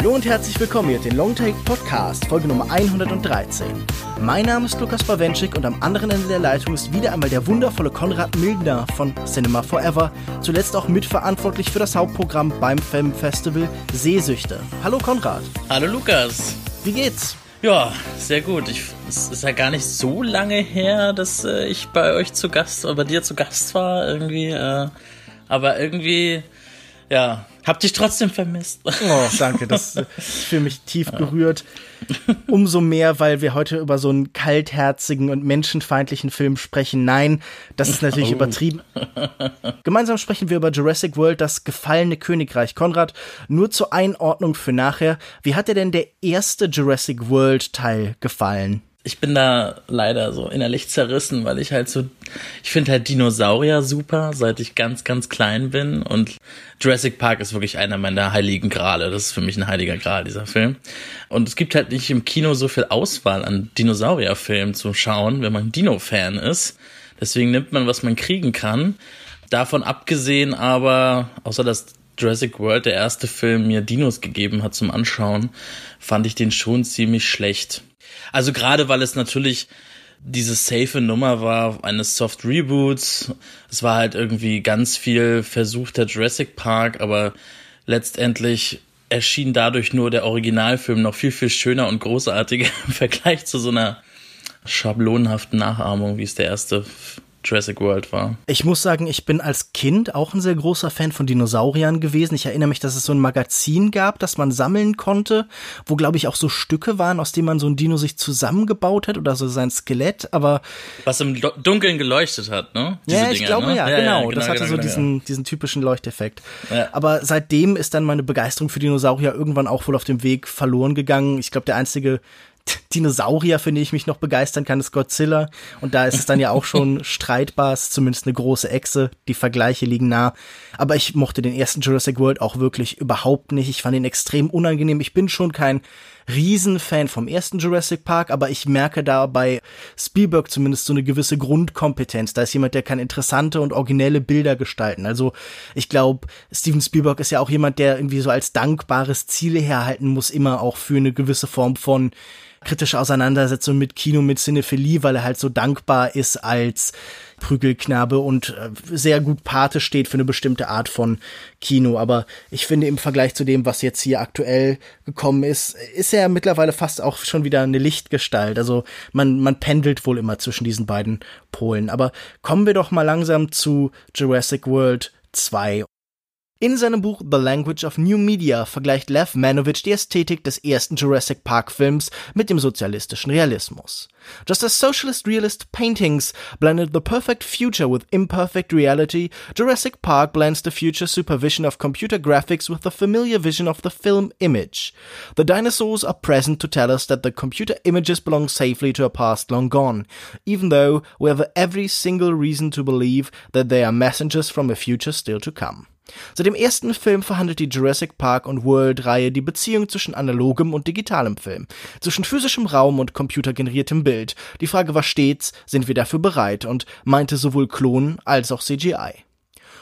Hallo und herzlich willkommen hier den Longtake Podcast, Folge Nummer 113. Mein Name ist Lukas Bawenschik und am anderen Ende der Leitung ist wieder einmal der wundervolle Konrad Mildner von Cinema Forever, zuletzt auch mitverantwortlich für das Hauptprogramm beim Filmfestival Sehsüchte. Hallo Konrad. Hallo Lukas. Wie geht's? Ja, sehr gut. Ich, es ist ja gar nicht so lange her, dass äh, ich bei euch zu Gast, oder bei dir zu Gast war, irgendwie. Äh, aber irgendwie, ja, hab dich trotzdem vermisst. Oh, danke. Das ist für mich tief gerührt. Umso mehr, weil wir heute über so einen kaltherzigen und menschenfeindlichen Film sprechen. Nein, das ist natürlich oh. übertrieben. Gemeinsam sprechen wir über Jurassic World, das gefallene Königreich. Konrad, nur zur Einordnung für nachher. Wie hat dir denn der erste Jurassic World Teil gefallen? Ich bin da leider so innerlich zerrissen, weil ich halt so, ich finde halt Dinosaurier super, seit ich ganz, ganz klein bin und Jurassic Park ist wirklich einer meiner heiligen Grale. Das ist für mich ein heiliger Gral, dieser Film. Und es gibt halt nicht im Kino so viel Auswahl an Dinosaurierfilmen zu schauen, wenn man Dino-Fan ist. Deswegen nimmt man, was man kriegen kann. Davon abgesehen aber, außer dass Jurassic World, der erste Film, mir Dinos gegeben hat zum Anschauen, fand ich den schon ziemlich schlecht. Also gerade weil es natürlich diese safe Nummer war eines Soft Reboots. Es war halt irgendwie ganz viel versuchter Jurassic Park, aber letztendlich erschien dadurch nur der Originalfilm noch viel, viel schöner und großartiger im Vergleich zu so einer schablonenhaften Nachahmung, wie es der erste Jurassic World war. Ich muss sagen, ich bin als Kind auch ein sehr großer Fan von Dinosauriern gewesen. Ich erinnere mich, dass es so ein Magazin gab, das man sammeln konnte, wo, glaube ich, auch so Stücke waren, aus denen man so ein Dino sich zusammengebaut hat oder so sein Skelett, aber. Was im Dunkeln geleuchtet hat, ne? Diese ja, ich Dinger, glaube, ne? ja, ja, genau. Ja, genau. Das hatte genau, so genau, diesen, ja. diesen typischen Leuchteffekt. Aber seitdem ist dann meine Begeisterung für Dinosaurier irgendwann auch wohl auf dem Weg verloren gegangen. Ich glaube, der einzige Dinosaurier, finde ich, mich noch begeistern kann, ist Godzilla. Und da ist es dann ja auch schon streitbar, ist zumindest eine große Echse. Die Vergleiche liegen nah. Aber ich mochte den ersten Jurassic World auch wirklich überhaupt nicht. Ich fand ihn extrem unangenehm. Ich bin schon kein Riesenfan vom ersten Jurassic Park, aber ich merke da bei Spielberg zumindest so eine gewisse Grundkompetenz. Da ist jemand, der kann interessante und originelle Bilder gestalten. Also ich glaube, Steven Spielberg ist ja auch jemand, der irgendwie so als dankbares Ziel herhalten muss, immer auch für eine gewisse Form von kritische Auseinandersetzung mit Kino, mit Cinephilie, weil er halt so dankbar ist als Prügelknabe und äh, sehr gut Pate steht für eine bestimmte Art von Kino. Aber ich finde im Vergleich zu dem, was jetzt hier aktuell gekommen ist, ist er mittlerweile fast auch schon wieder eine Lichtgestalt. Also man, man pendelt wohl immer zwischen diesen beiden Polen. Aber kommen wir doch mal langsam zu Jurassic World 2. In seinem Buch The Language of New Media vergleicht Lev Manovich die Ästhetik des ersten Jurassic Park Films mit dem sozialistischen Realismus. Just as socialist realist paintings blended the perfect future with imperfect reality, Jurassic Park blends the future supervision of computer graphics with the familiar vision of the film image. The dinosaurs are present to tell us that the computer images belong safely to a past long gone, even though we have every single reason to believe that they are messengers from a future still to come. Seit dem ersten Film verhandelt die Jurassic Park und World-Reihe die Beziehung zwischen analogem und digitalem Film, zwischen physischem Raum und computergeneriertem Bild. Die Frage war stets, sind wir dafür bereit und meinte sowohl Klon als auch CGI.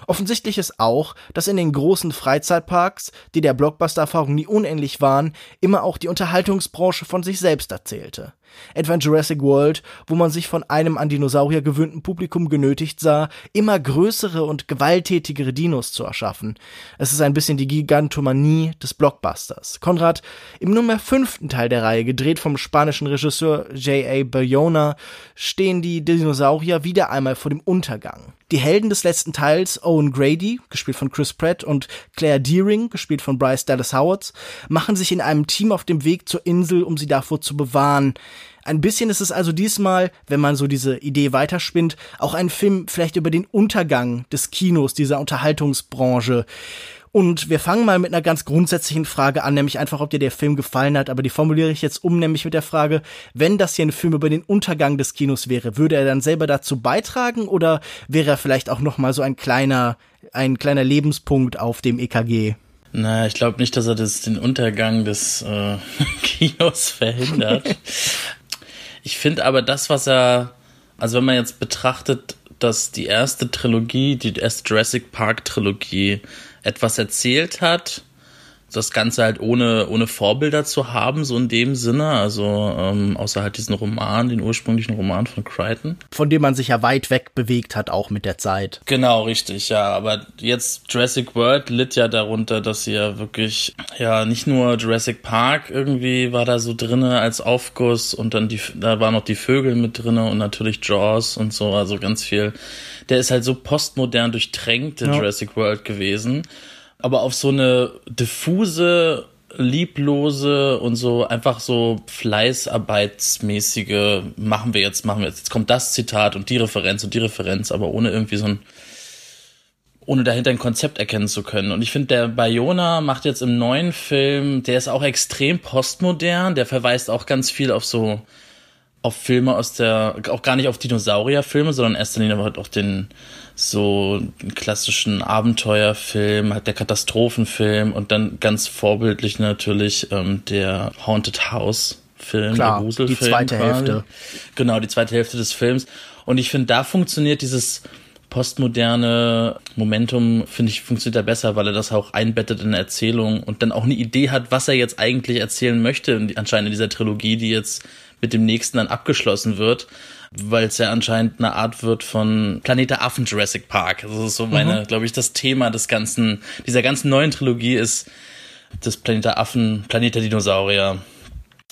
Offensichtlich ist auch, dass in den großen Freizeitparks, die der Blockbuster-Erfahrung nie unähnlich waren, immer auch die Unterhaltungsbranche von sich selbst erzählte etwa in Jurassic World, wo man sich von einem an Dinosaurier gewöhnten Publikum genötigt sah, immer größere und gewalttätigere Dinos zu erschaffen. Es ist ein bisschen die Gigantomanie des Blockbusters. Konrad, im nunmehr fünften Teil der Reihe, gedreht vom spanischen Regisseur J.A. Bayona, stehen die Dinosaurier wieder einmal vor dem Untergang. Die Helden des letzten Teils, Owen Grady, gespielt von Chris Pratt, und Claire Deering, gespielt von Bryce Dallas Howard, machen sich in einem Team auf dem Weg zur Insel, um sie davor zu bewahren. Ein bisschen ist es also diesmal, wenn man so diese Idee weiterspinnt, auch ein Film vielleicht über den Untergang des Kinos, dieser Unterhaltungsbranche. Und wir fangen mal mit einer ganz grundsätzlichen Frage an, nämlich einfach, ob dir der Film gefallen hat. Aber die formuliere ich jetzt um, nämlich mit der Frage, wenn das hier ein Film über den Untergang des Kinos wäre, würde er dann selber dazu beitragen oder wäre er vielleicht auch noch mal so ein kleiner, ein kleiner Lebenspunkt auf dem EKG? Na, ich glaube nicht, dass er das, den Untergang des äh, Kinos verhindert. ich finde aber das, was er, also wenn man jetzt betrachtet, dass die erste Trilogie, die erste Jurassic Park Trilogie etwas erzählt hat, das Ganze halt ohne, ohne Vorbilder zu haben, so in dem Sinne, also ähm, außer halt diesen Roman, den ursprünglichen Roman von Crichton. Von dem man sich ja weit weg bewegt hat, auch mit der Zeit. Genau, richtig, ja. Aber jetzt Jurassic World litt ja darunter, dass sie ja wirklich, ja, nicht nur Jurassic Park irgendwie war da so drinne als Aufguss und dann die, da waren noch die Vögel mit drinne und natürlich Jaws und so, also ganz viel. Der ist halt so postmodern durchtränkt, der ja. Jurassic World gewesen aber auf so eine diffuse, lieblose und so einfach so fleißarbeitsmäßige machen wir jetzt, machen wir jetzt. Jetzt kommt das Zitat und die Referenz und die Referenz, aber ohne irgendwie so ein ohne dahinter ein Konzept erkennen zu können. Und ich finde, der Bayona macht jetzt im neuen Film, der ist auch extrem postmodern, der verweist auch ganz viel auf so, auf Filme aus der, auch gar nicht auf Dinosaurierfilme, sondern erst Linie halt auch den, so einen klassischen Abenteuerfilm, halt der Katastrophenfilm und dann ganz vorbildlich natürlich ähm, der Haunted House Film, Klar, der Gruselfilm. Die zweite quasi. Hälfte. Genau, die zweite Hälfte des Films. Und ich finde, da funktioniert dieses postmoderne Momentum, finde ich, funktioniert da besser, weil er das auch einbettet in eine Erzählung und dann auch eine Idee hat, was er jetzt eigentlich erzählen möchte, anscheinend in dieser Trilogie, die jetzt mit dem nächsten dann abgeschlossen wird weil es ja anscheinend eine Art wird von Planet der Affen Jurassic Park. Das ist so meine, mhm. glaube ich, das Thema des ganzen, dieser ganzen neuen Trilogie ist das Planet der Affen, Planet der Dinosaurier.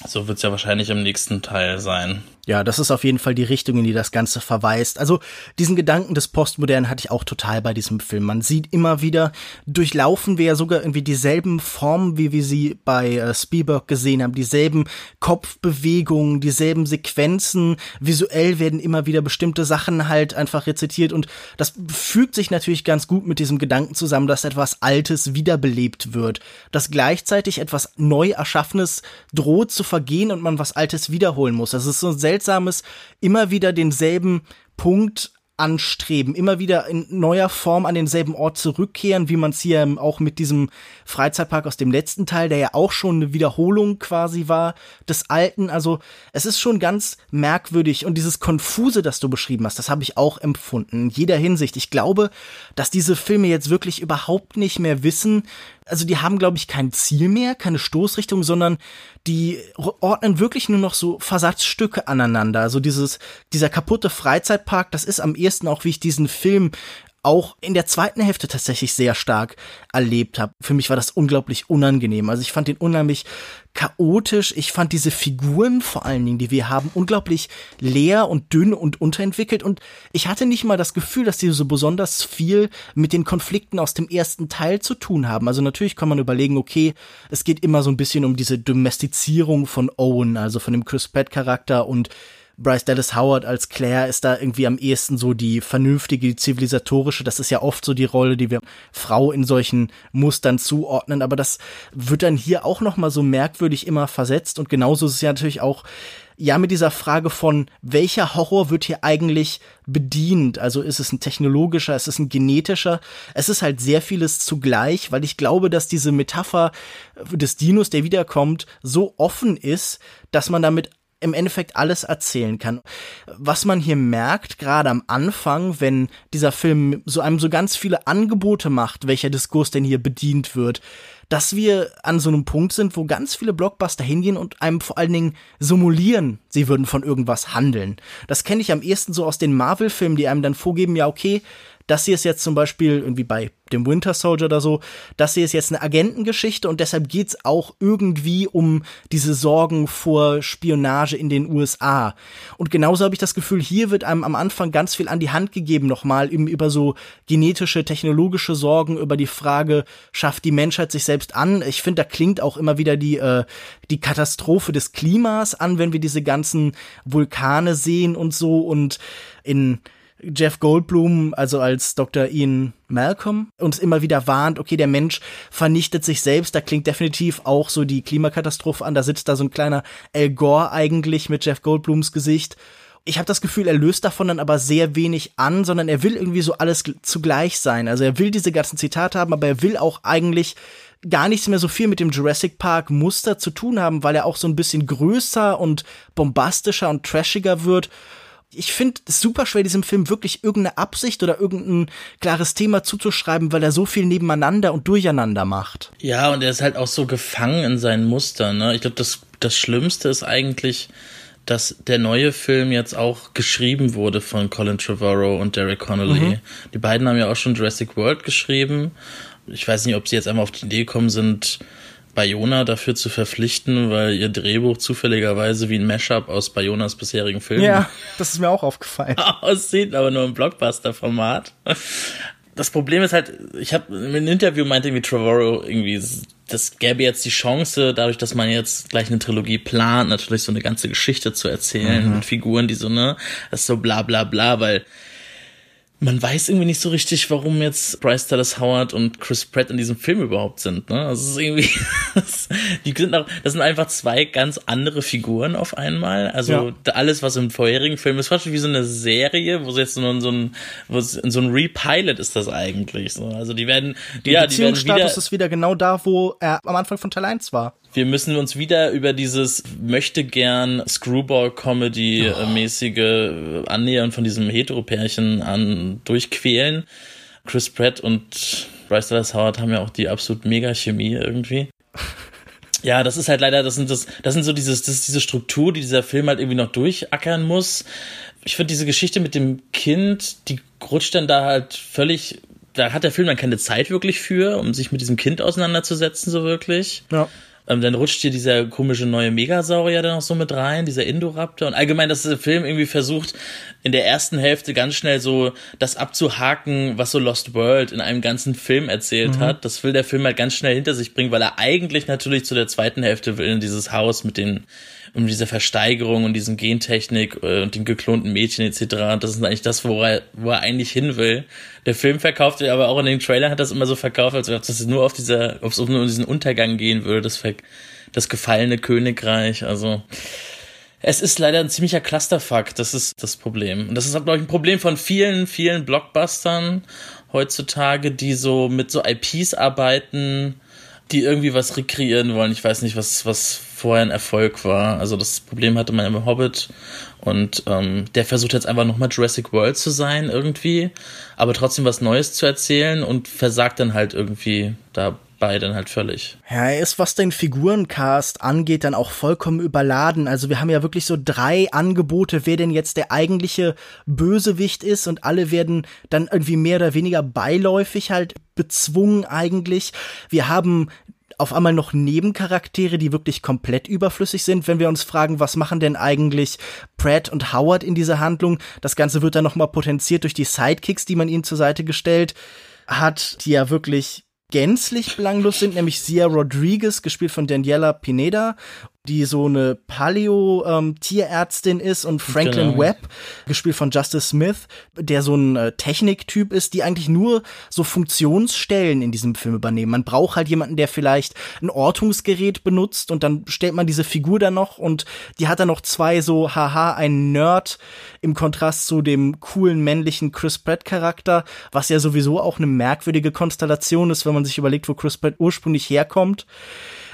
So wird es ja wahrscheinlich im nächsten Teil sein. Ja, das ist auf jeden Fall die Richtung, in die das Ganze verweist. Also diesen Gedanken des Postmodernen hatte ich auch total bei diesem Film. Man sieht immer wieder, durchlaufen wir ja sogar irgendwie dieselben Formen, wie wir sie bei äh, Spielberg gesehen haben, dieselben Kopfbewegungen, dieselben Sequenzen. Visuell werden immer wieder bestimmte Sachen halt einfach rezitiert und das fügt sich natürlich ganz gut mit diesem Gedanken zusammen, dass etwas Altes wiederbelebt wird, dass gleichzeitig etwas neu erschaffenes droht zu vergehen und man was Altes wiederholen muss. Das ist so ein seltsames, immer wieder denselben Punkt anstreben, immer wieder in neuer Form an denselben Ort zurückkehren, wie man es hier auch mit diesem Freizeitpark aus dem letzten Teil, der ja auch schon eine Wiederholung quasi war des alten. Also es ist schon ganz merkwürdig und dieses Konfuse, das du beschrieben hast, das habe ich auch empfunden in jeder Hinsicht. Ich glaube, dass diese Filme jetzt wirklich überhaupt nicht mehr wissen, also die haben, glaube ich, kein Ziel mehr, keine Stoßrichtung, sondern die ordnen wirklich nur noch so Versatzstücke aneinander. Also dieses, dieser kaputte Freizeitpark, das ist am ehesten auch, wie ich diesen Film auch in der zweiten Hälfte tatsächlich sehr stark erlebt habe. Für mich war das unglaublich unangenehm. Also ich fand den unheimlich chaotisch. Ich fand diese Figuren vor allen Dingen, die wir haben, unglaublich leer und dünn und unterentwickelt. Und ich hatte nicht mal das Gefühl, dass die so besonders viel mit den Konflikten aus dem ersten Teil zu tun haben. Also natürlich kann man überlegen, okay, es geht immer so ein bisschen um diese Domestizierung von Owen, also von dem Chris Pratt Charakter und Bryce Dallas Howard als Claire ist da irgendwie am ehesten so die vernünftige, die zivilisatorische. Das ist ja oft so die Rolle, die wir Frau in solchen Mustern zuordnen. Aber das wird dann hier auch nochmal so merkwürdig immer versetzt. Und genauso ist es ja natürlich auch ja mit dieser Frage von welcher Horror wird hier eigentlich bedient? Also ist es ein technologischer, ist es ein genetischer? Es ist halt sehr vieles zugleich, weil ich glaube, dass diese Metapher des Dinos, der wiederkommt, so offen ist, dass man damit im Endeffekt alles erzählen kann. Was man hier merkt, gerade am Anfang, wenn dieser Film so einem so ganz viele Angebote macht, welcher Diskurs denn hier bedient wird, dass wir an so einem Punkt sind, wo ganz viele Blockbuster hingehen und einem vor allen Dingen simulieren, sie würden von irgendwas handeln. Das kenne ich am ehesten so aus den Marvel-Filmen, die einem dann vorgeben, ja, okay, das hier ist jetzt zum Beispiel irgendwie bei dem Winter Soldier oder so, das hier ist jetzt eine Agentengeschichte und deshalb geht's auch irgendwie um diese Sorgen vor Spionage in den USA. Und genauso habe ich das Gefühl, hier wird einem am Anfang ganz viel an die Hand gegeben, nochmal eben über so genetische, technologische Sorgen, über die Frage, schafft die Menschheit sich selbst an? Ich finde, da klingt auch immer wieder die, äh, die Katastrophe des Klimas an, wenn wir diese ganzen Vulkane sehen und so und in Jeff Goldblum, also als Dr. Ian Malcolm, uns immer wieder warnt, okay, der Mensch vernichtet sich selbst. Da klingt definitiv auch so die Klimakatastrophe an. Da sitzt da so ein kleiner Al Gore eigentlich mit Jeff Goldblums Gesicht. Ich habe das Gefühl, er löst davon dann aber sehr wenig an, sondern er will irgendwie so alles zugleich sein. Also er will diese ganzen Zitate haben, aber er will auch eigentlich gar nichts mehr so viel mit dem Jurassic Park Muster zu tun haben, weil er auch so ein bisschen größer und bombastischer und trashiger wird ich finde es super schwer, diesem Film wirklich irgendeine Absicht oder irgendein klares Thema zuzuschreiben, weil er so viel nebeneinander und durcheinander macht. Ja, und er ist halt auch so gefangen in seinen Mustern. Ne? Ich glaube, das, das Schlimmste ist eigentlich, dass der neue Film jetzt auch geschrieben wurde von Colin Trevorrow und Derek Connolly. Mhm. Die beiden haben ja auch schon Jurassic World geschrieben. Ich weiß nicht, ob sie jetzt einmal auf die Idee gekommen sind, Bayona dafür zu verpflichten, weil ihr Drehbuch zufälligerweise wie ein Mashup aus Bayonas bisherigen Filmen Ja, das ist mir auch aufgefallen. aussieht, aber nur im Blockbuster-Format. Das Problem ist halt, ich habe im Interview meinte irgendwie Trevorrow irgendwie, das gäbe jetzt die Chance, dadurch, dass man jetzt gleich eine Trilogie plant, natürlich so eine ganze Geschichte zu erzählen mhm. mit Figuren, die so, ne, das ist so bla bla bla, weil man weiß irgendwie nicht so richtig, warum jetzt Bryce Dallas Howard und Chris Pratt in diesem Film überhaupt sind. Ne? Also es ist irgendwie, das, die sind auch, das sind einfach zwei ganz andere Figuren auf einmal. Also ja. alles, was im vorherigen Film ist, fast wie so eine Serie, wo sie jetzt so ein, so ein, wo so ein Repilot ist das eigentlich. So. Also die werden, die ja, die werden wieder, ist wieder genau da, wo er am Anfang von Teil 1 war wir müssen uns wieder über dieses möchte gern Screwball-Comedy-mäßige oh. Annähern von diesem Hetero-Pärchen an durchquälen. Chris Pratt und Bryce Dallas Howard haben ja auch die absolut Mega-Chemie irgendwie. Ja, das ist halt leider, das sind das, das sind so dieses, das ist diese Struktur, die dieser Film halt irgendwie noch durchackern muss. Ich finde diese Geschichte mit dem Kind, die rutscht dann da halt völlig, da hat der Film dann keine Zeit wirklich für, um sich mit diesem Kind auseinanderzusetzen, so wirklich. Ja. Ähm, dann rutscht hier dieser komische neue Megasaurier da noch so mit rein, dieser Indoraptor. Und allgemein, dass der Film irgendwie versucht, in der ersten Hälfte ganz schnell so das abzuhaken, was so Lost World in einem ganzen Film erzählt mhm. hat. Das will der Film halt ganz schnell hinter sich bringen, weil er eigentlich natürlich zu der zweiten Hälfte will in dieses Haus mit den um diese Versteigerung und diesen Gentechnik äh, und den geklonten Mädchen etc. Das ist eigentlich das, wo er, wo er eigentlich hin will. Der Film verkauft, aber auch in den Trailer hat das immer so verkauft, als ob das nur auf dieser, ob es nur um diesen Untergang gehen würde, das, das gefallene Königreich. Also es ist leider ein ziemlicher Clusterfuck, das ist das Problem. Und das ist, glaube ich, ein Problem von vielen, vielen Blockbustern heutzutage, die so mit so IPs arbeiten, die irgendwie was rekreieren wollen. Ich weiß nicht, was, was vorher ein Erfolg war. Also das Problem hatte man im Hobbit und ähm, der versucht jetzt einfach nochmal Jurassic World zu sein irgendwie, aber trotzdem was Neues zu erzählen und versagt dann halt irgendwie dabei dann halt völlig. Ja, er ist, was den Figurencast angeht, dann auch vollkommen überladen. Also wir haben ja wirklich so drei Angebote, wer denn jetzt der eigentliche Bösewicht ist und alle werden dann irgendwie mehr oder weniger beiläufig halt bezwungen eigentlich. Wir haben auf einmal noch Nebencharaktere, die wirklich komplett überflüssig sind, wenn wir uns fragen, was machen denn eigentlich Pratt und Howard in dieser Handlung? Das Ganze wird dann nochmal potenziert durch die Sidekicks, die man ihnen zur Seite gestellt hat, die ja wirklich gänzlich belanglos sind, nämlich Sia Rodriguez, gespielt von Daniela Pineda die so eine Paleo-Tierärztin ähm, ist und Franklin genau. Webb, gespielt von Justice Smith, der so ein äh, Techniktyp ist, die eigentlich nur so Funktionsstellen in diesem Film übernehmen. Man braucht halt jemanden, der vielleicht ein Ortungsgerät benutzt und dann stellt man diese Figur da noch und die hat dann noch zwei so, haha, ein Nerd im Kontrast zu dem coolen männlichen Chris Pratt Charakter, was ja sowieso auch eine merkwürdige Konstellation ist, wenn man sich überlegt, wo Chris Pratt ursprünglich herkommt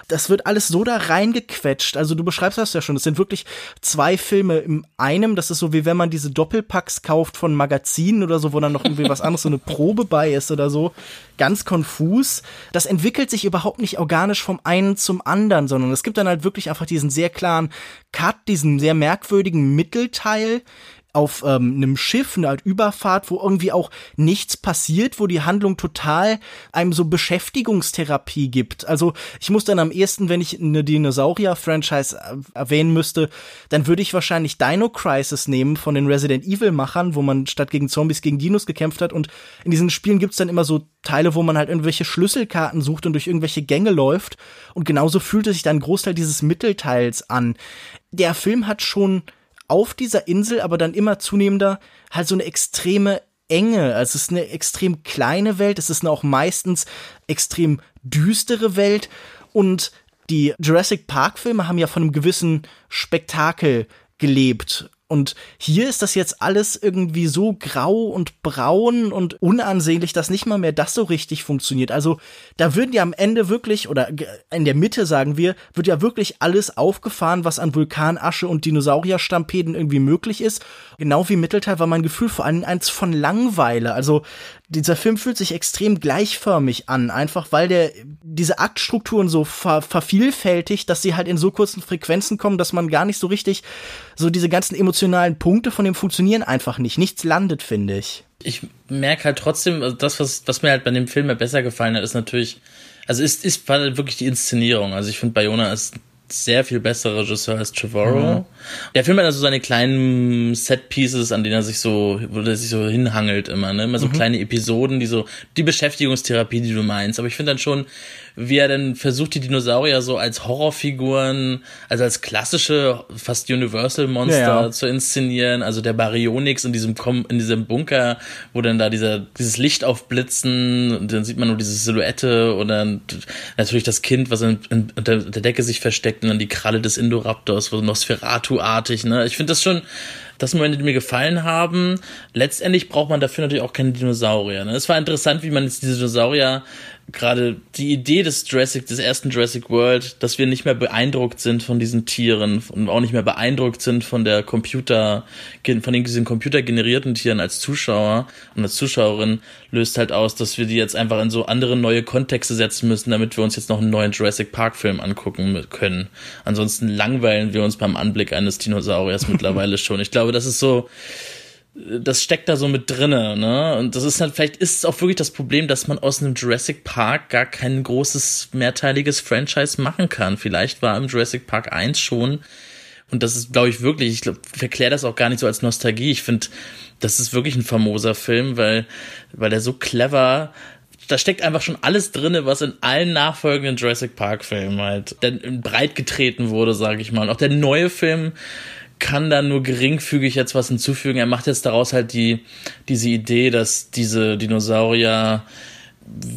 das wird alles so da reingequetscht. Also du beschreibst das ja schon. Es sind wirklich zwei Filme im einem. Das ist so wie wenn man diese Doppelpacks kauft von Magazinen oder so, wo dann noch irgendwie was anderes, so eine Probe bei ist oder so. Ganz konfus. Das entwickelt sich überhaupt nicht organisch vom einen zum anderen, sondern es gibt dann halt wirklich einfach diesen sehr klaren Cut, diesen sehr merkwürdigen Mittelteil, auf ähm, einem Schiff, eine Art Überfahrt, wo irgendwie auch nichts passiert, wo die Handlung total einem so Beschäftigungstherapie gibt. Also ich muss dann am ehesten, wenn ich eine Dinosaurier-Franchise äh, erwähnen müsste, dann würde ich wahrscheinlich Dino Crisis nehmen von den Resident Evil-Machern, wo man statt gegen Zombies gegen Dinos gekämpft hat. Und in diesen Spielen gibt's dann immer so Teile, wo man halt irgendwelche Schlüsselkarten sucht und durch irgendwelche Gänge läuft. Und genauso fühlte sich dann ein Großteil dieses Mittelteils an. Der Film hat schon auf dieser Insel, aber dann immer zunehmender halt so eine extreme Enge. Also es ist eine extrem kleine Welt, es ist eine auch meistens extrem düstere Welt und die Jurassic Park Filme haben ja von einem gewissen Spektakel gelebt Und hier ist das jetzt alles irgendwie so grau und braun und unansehnlich, dass nicht mal mehr das so richtig funktioniert. Also da würden ja am Ende wirklich, oder in der Mitte sagen wir, wird ja wirklich alles aufgefahren, was an Vulkanasche und Dinosaurierstampeden irgendwie möglich ist. Genau wie Mittelteil war mein Gefühl vor allem eins von Langweile. Also dieser Film fühlt sich extrem gleichförmig an, einfach weil der diese Aktstrukturen so ver vervielfältigt, dass sie halt in so kurzen Frequenzen kommen, dass man gar nicht so richtig so diese ganzen emotionalen Punkte von dem funktionieren einfach nicht. Nichts landet, finde ich. Ich merke halt trotzdem, also das, was, was mir halt bei dem Film ja besser gefallen hat, ist natürlich, also ist, ist halt wirklich die Inszenierung. Also ich finde, Bayona ist sehr viel besserer Regisseur als Trevorrow. Mhm. Der Film hat also seine kleinen Set-Pieces, an denen er sich so, wo er sich so hinhangelt immer, ne? Immer so mhm. kleine Episoden, die so, die Beschäftigungstherapie, die du meinst. Aber ich finde dann schon, wie er dann versucht, die Dinosaurier so als Horrorfiguren, also als klassische, fast Universal-Monster ja, ja. zu inszenieren. Also der Baryonyx in diesem, in diesem Bunker, wo dann da dieser, dieses Licht aufblitzen, und dann sieht man nur diese Silhouette und dann natürlich das Kind, was in, in, unter der Decke sich versteckt und dann die Kralle des Indoraptors, so Nosferatu-artig, ne? Ich finde das schon, das Momente, die mir gefallen haben. Letztendlich braucht man dafür natürlich auch keine Dinosaurier. Ne? Es war interessant, wie man jetzt diese Dinosaurier gerade die Idee des Jurassic, des ersten Jurassic World, dass wir nicht mehr beeindruckt sind von diesen Tieren und auch nicht mehr beeindruckt sind von der Computer, von diesen computergenerierten Tieren als Zuschauer und als Zuschauerin, löst halt aus, dass wir die jetzt einfach in so andere neue Kontexte setzen müssen, damit wir uns jetzt noch einen neuen Jurassic Park Film angucken können. Ansonsten langweilen wir uns beim Anblick eines Dinosauriers mittlerweile schon. Ich glaube, das ist so, das steckt da so mit drinne, ne? Und das ist halt, vielleicht ist es auch wirklich das Problem, dass man aus einem Jurassic Park gar kein großes, mehrteiliges Franchise machen kann. Vielleicht war im Jurassic Park 1 schon, und das ist, glaube ich, wirklich, ich glaube, verkläre das auch gar nicht so als Nostalgie. Ich finde, das ist wirklich ein famoser Film, weil, weil der so clever da steckt einfach schon alles drinne, was in allen nachfolgenden Jurassic Park Filmen halt breit getreten wurde, sage ich mal. Und auch der neue Film kann da nur geringfügig jetzt was hinzufügen. Er macht jetzt daraus halt die, diese Idee, dass diese Dinosaurier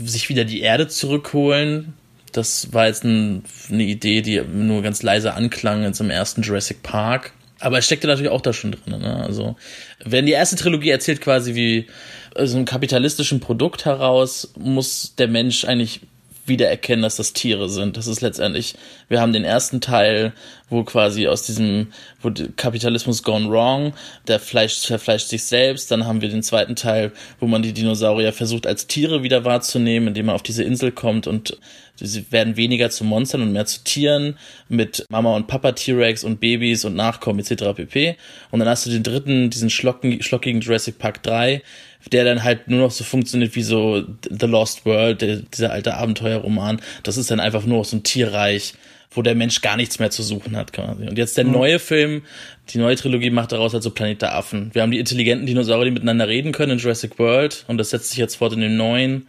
sich wieder die Erde zurückholen. Das war jetzt ein, eine Idee, die nur ganz leise anklang jetzt im ersten Jurassic Park. Aber es steckte natürlich auch da schon drin. Ne? Also, wenn die erste Trilogie erzählt quasi wie so also einem kapitalistischen Produkt heraus, muss der Mensch eigentlich wieder erkennen, dass das Tiere sind. Das ist letztendlich, wir haben den ersten Teil, wo quasi aus diesem, wo Kapitalismus gone wrong, der Fleisch verfleischt sich selbst. Dann haben wir den zweiten Teil, wo man die Dinosaurier versucht als Tiere wieder wahrzunehmen, indem man auf diese Insel kommt und sie werden weniger zu Monstern und mehr zu Tieren mit Mama und Papa T-Rex und Babys und Nachkommen etc. pp. Und dann hast du den dritten, diesen schlocken, schlockigen Jurassic Park 3, der dann halt nur noch so funktioniert wie so The Lost World, der, dieser alte Abenteuerroman. Das ist dann einfach nur so ein Tierreich, wo der Mensch gar nichts mehr zu suchen hat quasi. Und jetzt der mhm. neue Film, die neue Trilogie macht daraus halt so Planet der Affen. Wir haben die intelligenten Dinosaurier, die miteinander reden können in Jurassic World und das setzt sich jetzt fort in dem neuen.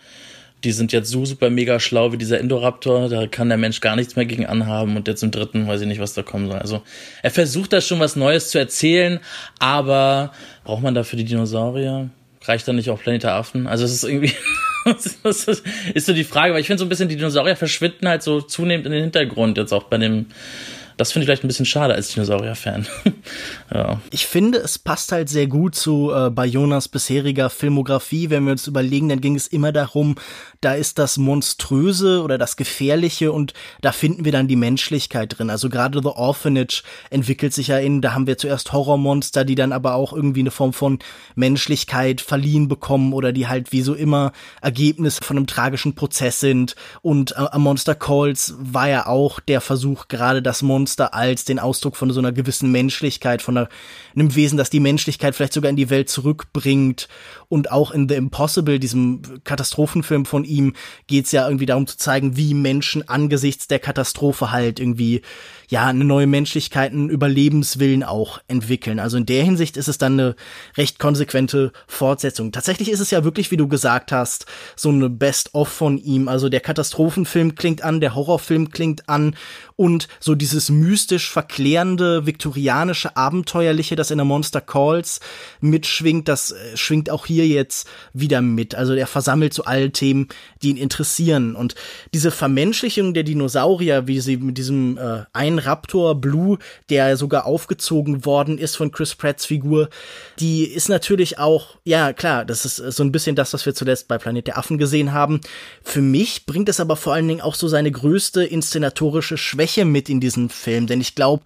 Die sind jetzt so super mega schlau wie dieser Indoraptor, da kann der Mensch gar nichts mehr gegen anhaben und jetzt im dritten weiß ich nicht, was da kommen soll. Also er versucht da schon was Neues zu erzählen, aber braucht man dafür die Dinosaurier? Reicht dann nicht auch Planet der Affen? Also es ist irgendwie, das ist so die Frage, weil ich finde so ein bisschen, die Dinosaurier verschwinden halt so zunehmend in den Hintergrund, jetzt auch bei dem das finde ich vielleicht ein bisschen schade als Dinosaurier-Fan. ja. Ich finde, es passt halt sehr gut zu äh, Bayonas bisheriger Filmografie. Wenn wir uns überlegen, dann ging es immer darum, da ist das Monströse oder das Gefährliche und da finden wir dann die Menschlichkeit drin. Also gerade The Orphanage entwickelt sich ja in, da haben wir zuerst Horrormonster, die dann aber auch irgendwie eine Form von Menschlichkeit verliehen bekommen oder die halt wie so immer Ergebnis von einem tragischen Prozess sind. Und äh, Monster Calls war ja auch der Versuch, gerade das Monster Monster als den Ausdruck von so einer gewissen Menschlichkeit, von einer, einem Wesen, das die Menschlichkeit vielleicht sogar in die Welt zurückbringt. Und auch in The Impossible, diesem Katastrophenfilm von ihm, geht es ja irgendwie darum zu zeigen, wie Menschen angesichts der Katastrophe halt irgendwie ja, eine neue Menschlichkeit, einen Überlebenswillen auch entwickeln. Also in der Hinsicht ist es dann eine recht konsequente Fortsetzung. Tatsächlich ist es ja wirklich, wie du gesagt hast, so eine Best-of von ihm. Also der Katastrophenfilm klingt an, der Horrorfilm klingt an und so dieses mystisch verklärende, viktorianische, abenteuerliche, das in der Monster Calls mitschwingt, das äh, schwingt auch hier jetzt wieder mit. Also er versammelt so alle Themen, die ihn interessieren. Und diese Vermenschlichung der Dinosaurier, wie sie mit diesem äh, einen Raptor Blue, der sogar aufgezogen worden ist von Chris Pratts Figur, die ist natürlich auch, ja klar, das ist so ein bisschen das, was wir zuletzt bei Planet der Affen gesehen haben. Für mich bringt es aber vor allen Dingen auch so seine größte inszenatorische Schwäche mit in diesen Film, denn ich glaube,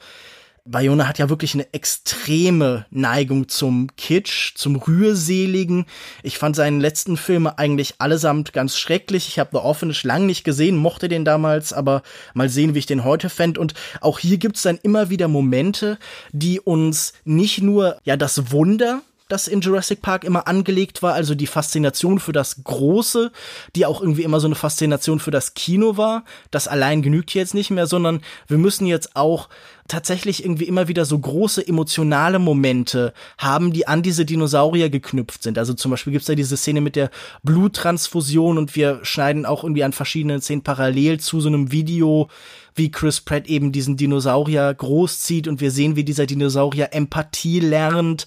Bayona hat ja wirklich eine extreme Neigung zum Kitsch, zum Rührseligen. Ich fand seinen letzten Filme eigentlich allesamt ganz schrecklich. Ich habe The Orphanage lang nicht gesehen, mochte den damals, aber mal sehen, wie ich den heute fände. Und auch hier gibt es dann immer wieder Momente, die uns nicht nur ja das Wunder das in Jurassic Park immer angelegt war, also die Faszination für das Große, die auch irgendwie immer so eine Faszination für das Kino war. Das allein genügt jetzt nicht mehr, sondern wir müssen jetzt auch tatsächlich irgendwie immer wieder so große emotionale Momente haben, die an diese Dinosaurier geknüpft sind. Also zum Beispiel gibt's da diese Szene mit der Bluttransfusion und wir schneiden auch irgendwie an verschiedenen Szenen parallel zu so einem Video, wie Chris Pratt eben diesen Dinosaurier großzieht und wir sehen, wie dieser Dinosaurier Empathie lernt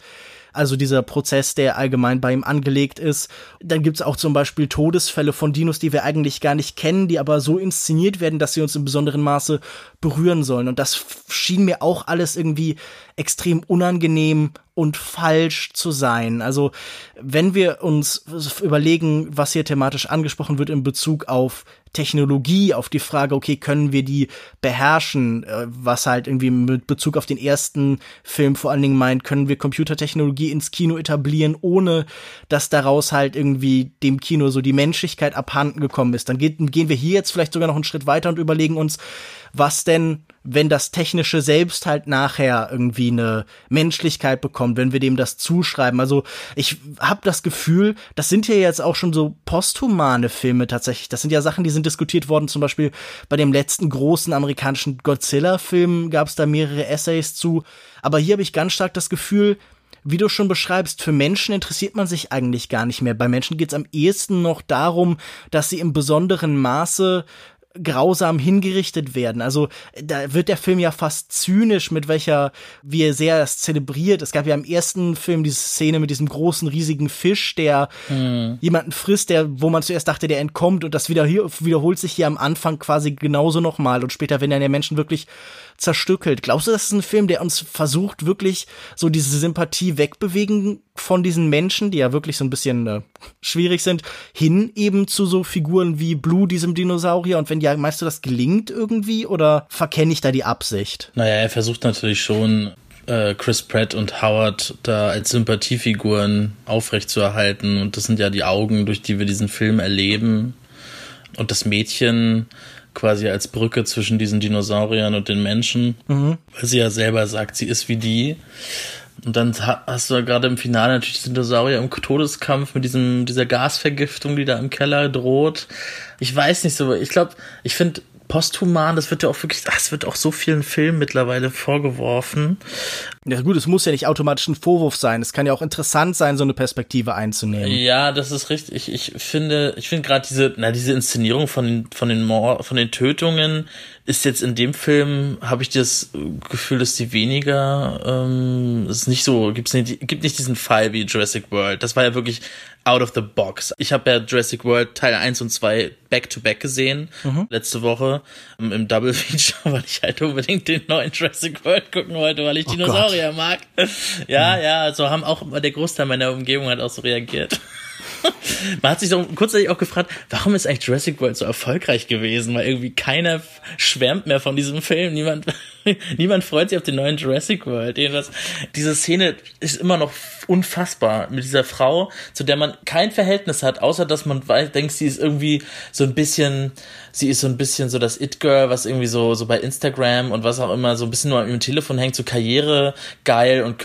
also dieser Prozess, der allgemein bei ihm angelegt ist. Dann gibt's auch zum Beispiel Todesfälle von Dinos, die wir eigentlich gar nicht kennen, die aber so inszeniert werden, dass sie uns in besonderem Maße berühren sollen. Und das schien mir auch alles irgendwie extrem unangenehm und falsch zu sein. Also wenn wir uns überlegen, was hier thematisch angesprochen wird in Bezug auf Technologie, auf die Frage, okay, können wir die beherrschen, äh, was halt irgendwie mit Bezug auf den ersten Film vor allen Dingen meint, können wir Computertechnologie ins Kino etablieren, ohne dass daraus halt irgendwie dem Kino so die Menschlichkeit abhanden gekommen ist. Dann geht, gehen wir hier jetzt vielleicht sogar noch einen Schritt weiter und überlegen uns, was denn, wenn das Technische selbst halt nachher irgendwie eine Menschlichkeit bekommt, wenn wir dem das zuschreiben. Also ich habe das Gefühl, das sind ja jetzt auch schon so posthumane Filme tatsächlich. Das sind ja Sachen, die sind diskutiert worden. Zum Beispiel bei dem letzten großen amerikanischen Godzilla-Film gab es da mehrere Essays zu. Aber hier habe ich ganz stark das Gefühl, wie du schon beschreibst, für Menschen interessiert man sich eigentlich gar nicht mehr. Bei Menschen geht es am ehesten noch darum, dass sie im besonderen Maße grausam hingerichtet werden. Also da wird der Film ja fast zynisch, mit welcher, wie er sehr das zelebriert. Es gab ja im ersten Film diese Szene mit diesem großen, riesigen Fisch, der mhm. jemanden frisst, der, wo man zuerst dachte, der entkommt und das wieder hier, wiederholt sich hier am Anfang quasi genauso nochmal und später, wenn dann der Menschen wirklich zerstückelt. Glaubst du, das ist ein Film, der uns versucht, wirklich so diese Sympathie wegbewegen von diesen Menschen, die ja wirklich so ein bisschen äh, schwierig sind, hin eben zu so Figuren wie Blue, diesem Dinosaurier? Und wenn ja, meinst du, das gelingt irgendwie oder verkenne ich da die Absicht? Naja, er versucht natürlich schon, äh, Chris Pratt und Howard da als Sympathiefiguren aufrechtzuerhalten. Und das sind ja die Augen, durch die wir diesen Film erleben. Und das Mädchen quasi als Brücke zwischen diesen Dinosauriern und den Menschen, mhm. weil sie ja selber sagt, sie ist wie die. Und dann hast du ja gerade im Finale natürlich Dinosaurier im Todeskampf mit diesem, dieser Gasvergiftung, die da im Keller droht. Ich weiß nicht so, ich glaube, ich finde posthuman, das wird ja auch wirklich, das wird auch so vielen Filmen mittlerweile vorgeworfen. Ja gut, es muss ja nicht automatisch ein Vorwurf sein. Es kann ja auch interessant sein, so eine Perspektive einzunehmen. Ja, das ist richtig. Ich, ich finde, ich finde gerade diese, na, diese Inszenierung von den, von den Mord, von den Tötungen ist jetzt in dem Film, habe ich das Gefühl, dass die weniger, ähm, ist nicht so, gibt's nicht, gibt nicht diesen Fall wie Jurassic World. Das war ja wirklich out of the box. Ich habe ja Jurassic World Teil 1 und 2 back to back gesehen, mhm. letzte Woche im, im Double Feature, weil ich halt unbedingt den neuen Jurassic World gucken wollte, weil ich oh Dinosaurier Gott. mag. Ja, mhm. ja, so haben auch der Großteil meiner Umgebung hat auch so reagiert. Man hat sich so kurzzeitig auch gefragt, warum ist eigentlich Jurassic World so erfolgreich gewesen? Weil irgendwie keiner schwärmt mehr von diesem Film. Niemand, niemand freut sich auf den neuen Jurassic World. Jedenfalls, diese Szene ist immer noch unfassbar mit dieser Frau, zu der man kein Verhältnis hat, außer dass man weiß, denkt, sie ist irgendwie so ein bisschen, sie ist so ein bisschen so das It-Girl, was irgendwie so, so bei Instagram und was auch immer so ein bisschen nur im Telefon hängt, so Karriere geil und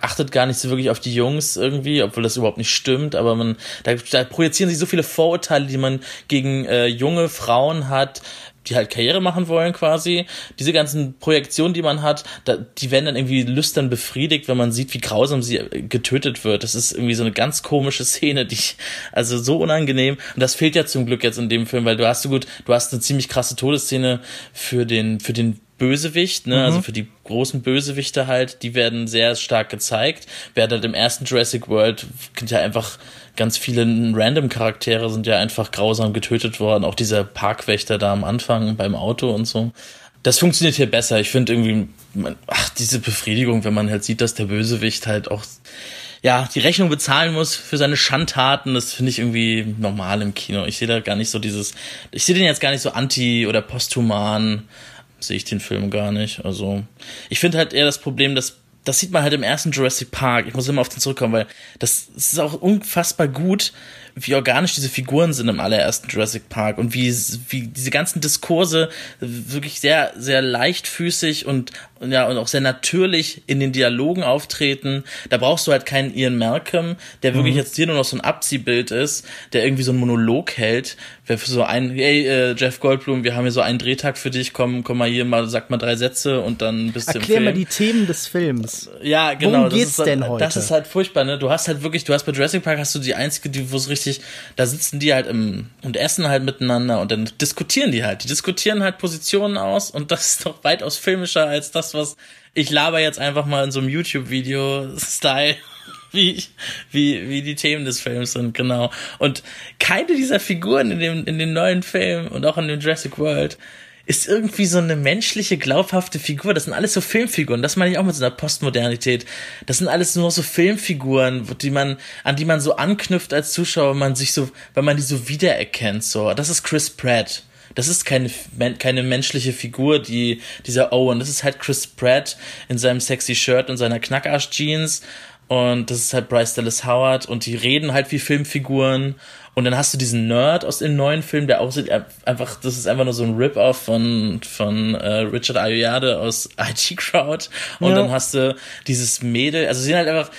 achtet gar nicht so wirklich auf die Jungs irgendwie, obwohl das überhaupt nicht stimmt, aber man, da, da projizieren sich so viele Vorurteile, die man gegen äh, junge Frauen hat, die halt Karriere machen wollen quasi. Diese ganzen Projektionen, die man hat, da, die werden dann irgendwie lüstern befriedigt, wenn man sieht, wie grausam sie äh, getötet wird. Das ist irgendwie so eine ganz komische Szene, die ich, also so unangenehm. Und das fehlt ja zum Glück jetzt in dem Film, weil du hast so gut, du hast eine ziemlich krasse Todesszene für den, für den Bösewicht, ne, also mhm. also für die großen Bösewichte halt, die werden sehr stark gezeigt. Während halt im ersten Jurassic World sind ja einfach ganz viele random Charaktere sind ja einfach grausam getötet worden. Auch dieser Parkwächter da am Anfang beim Auto und so. Das funktioniert hier besser. Ich finde irgendwie, ach, diese Befriedigung, wenn man halt sieht, dass der Bösewicht halt auch ja, die Rechnung bezahlen muss für seine Schandtaten, das finde ich irgendwie normal im Kino. Ich sehe da gar nicht so dieses, ich sehe den jetzt gar nicht so anti oder posthuman, sehe ich den Film gar nicht. Also, ich finde halt eher das Problem, dass das sieht man halt im ersten Jurassic Park. Ich muss immer auf den zurückkommen, weil das, das ist auch unfassbar gut, wie organisch diese Figuren sind im allerersten Jurassic Park und wie, wie diese ganzen Diskurse wirklich sehr, sehr leichtfüßig und, ja, und auch sehr natürlich in den Dialogen auftreten. Da brauchst du halt keinen Ian Malcolm, der wirklich mhm. jetzt hier nur noch so ein Abziehbild ist, der irgendwie so einen Monolog hält, wer für so ein, hey, äh, Jeff Goldblum, wir haben hier so einen Drehtag für dich, komm, komm mal hier mal, sag mal drei Sätze und dann bist du im Film. Erklär mal die Themen des Films. Ja, genau. Worum geht's ist, denn heute? Das ist halt furchtbar, ne? Du hast halt wirklich, du hast bei Jurassic Park hast du die einzige, die, wo es richtig, da sitzen die halt im, und essen halt miteinander und dann diskutieren die halt. Die diskutieren halt Positionen aus und das ist doch weitaus filmischer als das, was ich laber jetzt einfach mal in so einem YouTube-Video-Style wie, wie, wie die Themen des Films sind, genau. Und keine dieser Figuren in dem, in dem neuen Film und auch in dem Jurassic World ist irgendwie so eine menschliche, glaubhafte Figur. Das sind alles so Filmfiguren. Das meine ich auch mit so einer Postmodernität. Das sind alles nur so Filmfiguren, die man, an die man so anknüpft als Zuschauer, man sich so, weil man die so wiedererkennt, so. Das ist Chris Pratt. Das ist keine, keine menschliche Figur, die, dieser Owen. Das ist halt Chris Pratt in seinem sexy Shirt und seiner Knackarsch-Jeans und das ist halt Bryce Dallas Howard und die reden halt wie Filmfiguren. Und dann hast du diesen Nerd aus dem neuen Film, der aussieht einfach, das ist einfach nur so ein Rip-Off von, von äh, Richard Ayoade aus IT Crowd. Und ja. dann hast du dieses Mädel, also sie sind halt einfach,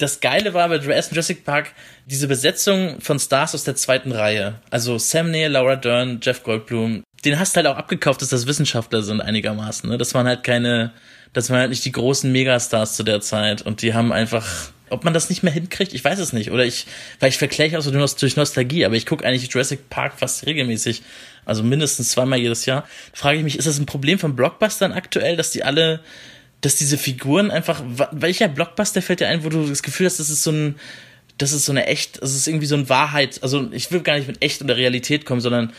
das Geile war bei Jurassic Park diese Besetzung von Stars aus der zweiten Reihe. Also Sam Neill, Laura Dern, Jeff Goldblum. Den hast du halt auch abgekauft, dass das Wissenschaftler sind einigermaßen. Ne? Das waren halt keine das waren halt nicht die großen Megastars zu der Zeit und die haben einfach ob man das nicht mehr hinkriegt, ich weiß es nicht. Oder ich, weil ich vergleiche auch so durch Nostalgie, aber ich gucke eigentlich Jurassic Park fast regelmäßig, also mindestens zweimal jedes Jahr. Da frage ich mich, ist das ein Problem von Blockbustern aktuell, dass die alle, dass diese Figuren einfach, welcher Blockbuster fällt dir ein, wo du das Gefühl hast, das ist so ein, das ist so eine echt, das ist irgendwie so eine Wahrheit, also ich will gar nicht mit echt oder Realität kommen, sondern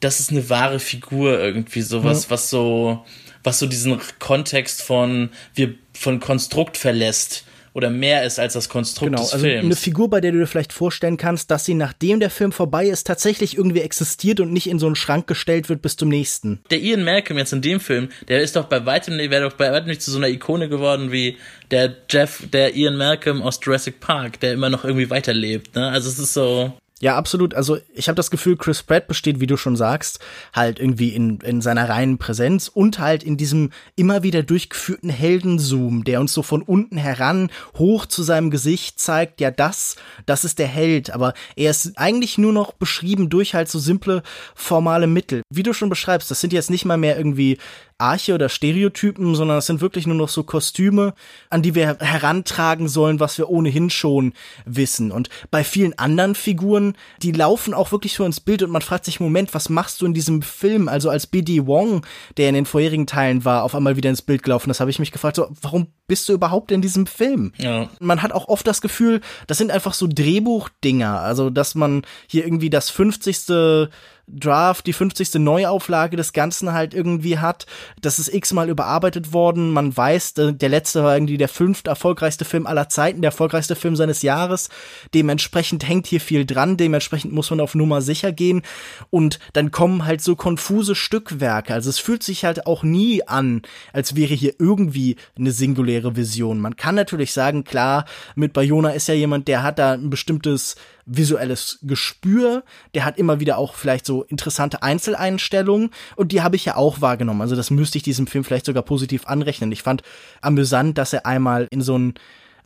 das ist eine wahre Figur irgendwie, sowas, ja. was so, was so diesen Kontext von wir von Konstrukt verlässt oder mehr ist als das Konstrukt genau, des also Films. Eine Figur, bei der du dir vielleicht vorstellen kannst, dass sie nachdem der Film vorbei ist, tatsächlich irgendwie existiert und nicht in so einen Schrank gestellt wird bis zum nächsten. Der Ian Malcolm jetzt in dem Film, der ist doch bei weitem, der wäre doch bei weitem nicht zu so einer Ikone geworden wie der Jeff, der Ian Malcolm aus Jurassic Park, der immer noch irgendwie weiterlebt. Ne? Also es ist so. Ja, absolut. Also ich habe das Gefühl, Chris Pratt besteht, wie du schon sagst, halt irgendwie in, in seiner reinen Präsenz und halt in diesem immer wieder durchgeführten Heldenzoom, der uns so von unten heran hoch zu seinem Gesicht zeigt, ja das, das ist der Held, aber er ist eigentlich nur noch beschrieben durch halt so simple formale Mittel. Wie du schon beschreibst, das sind jetzt nicht mal mehr irgendwie Arche oder Stereotypen, sondern es sind wirklich nur noch so Kostüme, an die wir herantragen sollen, was wir ohnehin schon wissen. Und bei vielen anderen Figuren, die laufen auch wirklich so ins Bild und man fragt sich, Moment, was machst du in diesem Film? Also als B.D. Wong, der in den vorherigen Teilen war, auf einmal wieder ins Bild gelaufen. Das habe ich mich gefragt, so, warum bist du überhaupt in diesem Film? Ja. Man hat auch oft das Gefühl, das sind einfach so Drehbuchdinger. Also, dass man hier irgendwie das 50. Draft, die 50. Neuauflage des Ganzen halt irgendwie hat. Das ist x-mal überarbeitet worden. Man weiß, der letzte war irgendwie der fünfte erfolgreichste Film aller Zeiten, der erfolgreichste Film seines Jahres. Dementsprechend hängt hier viel dran. Dementsprechend muss man auf Nummer sicher gehen. Und dann kommen halt so konfuse Stückwerke. Also es fühlt sich halt auch nie an, als wäre hier irgendwie eine singuläre Vision. Man kann natürlich sagen, klar, mit Bayona ist ja jemand, der hat da ein bestimmtes visuelles Gespür, der hat immer wieder auch vielleicht so interessante Einzeleinstellungen und die habe ich ja auch wahrgenommen. Also das müsste ich diesem Film vielleicht sogar positiv anrechnen. Ich fand amüsant, dass er einmal in so ein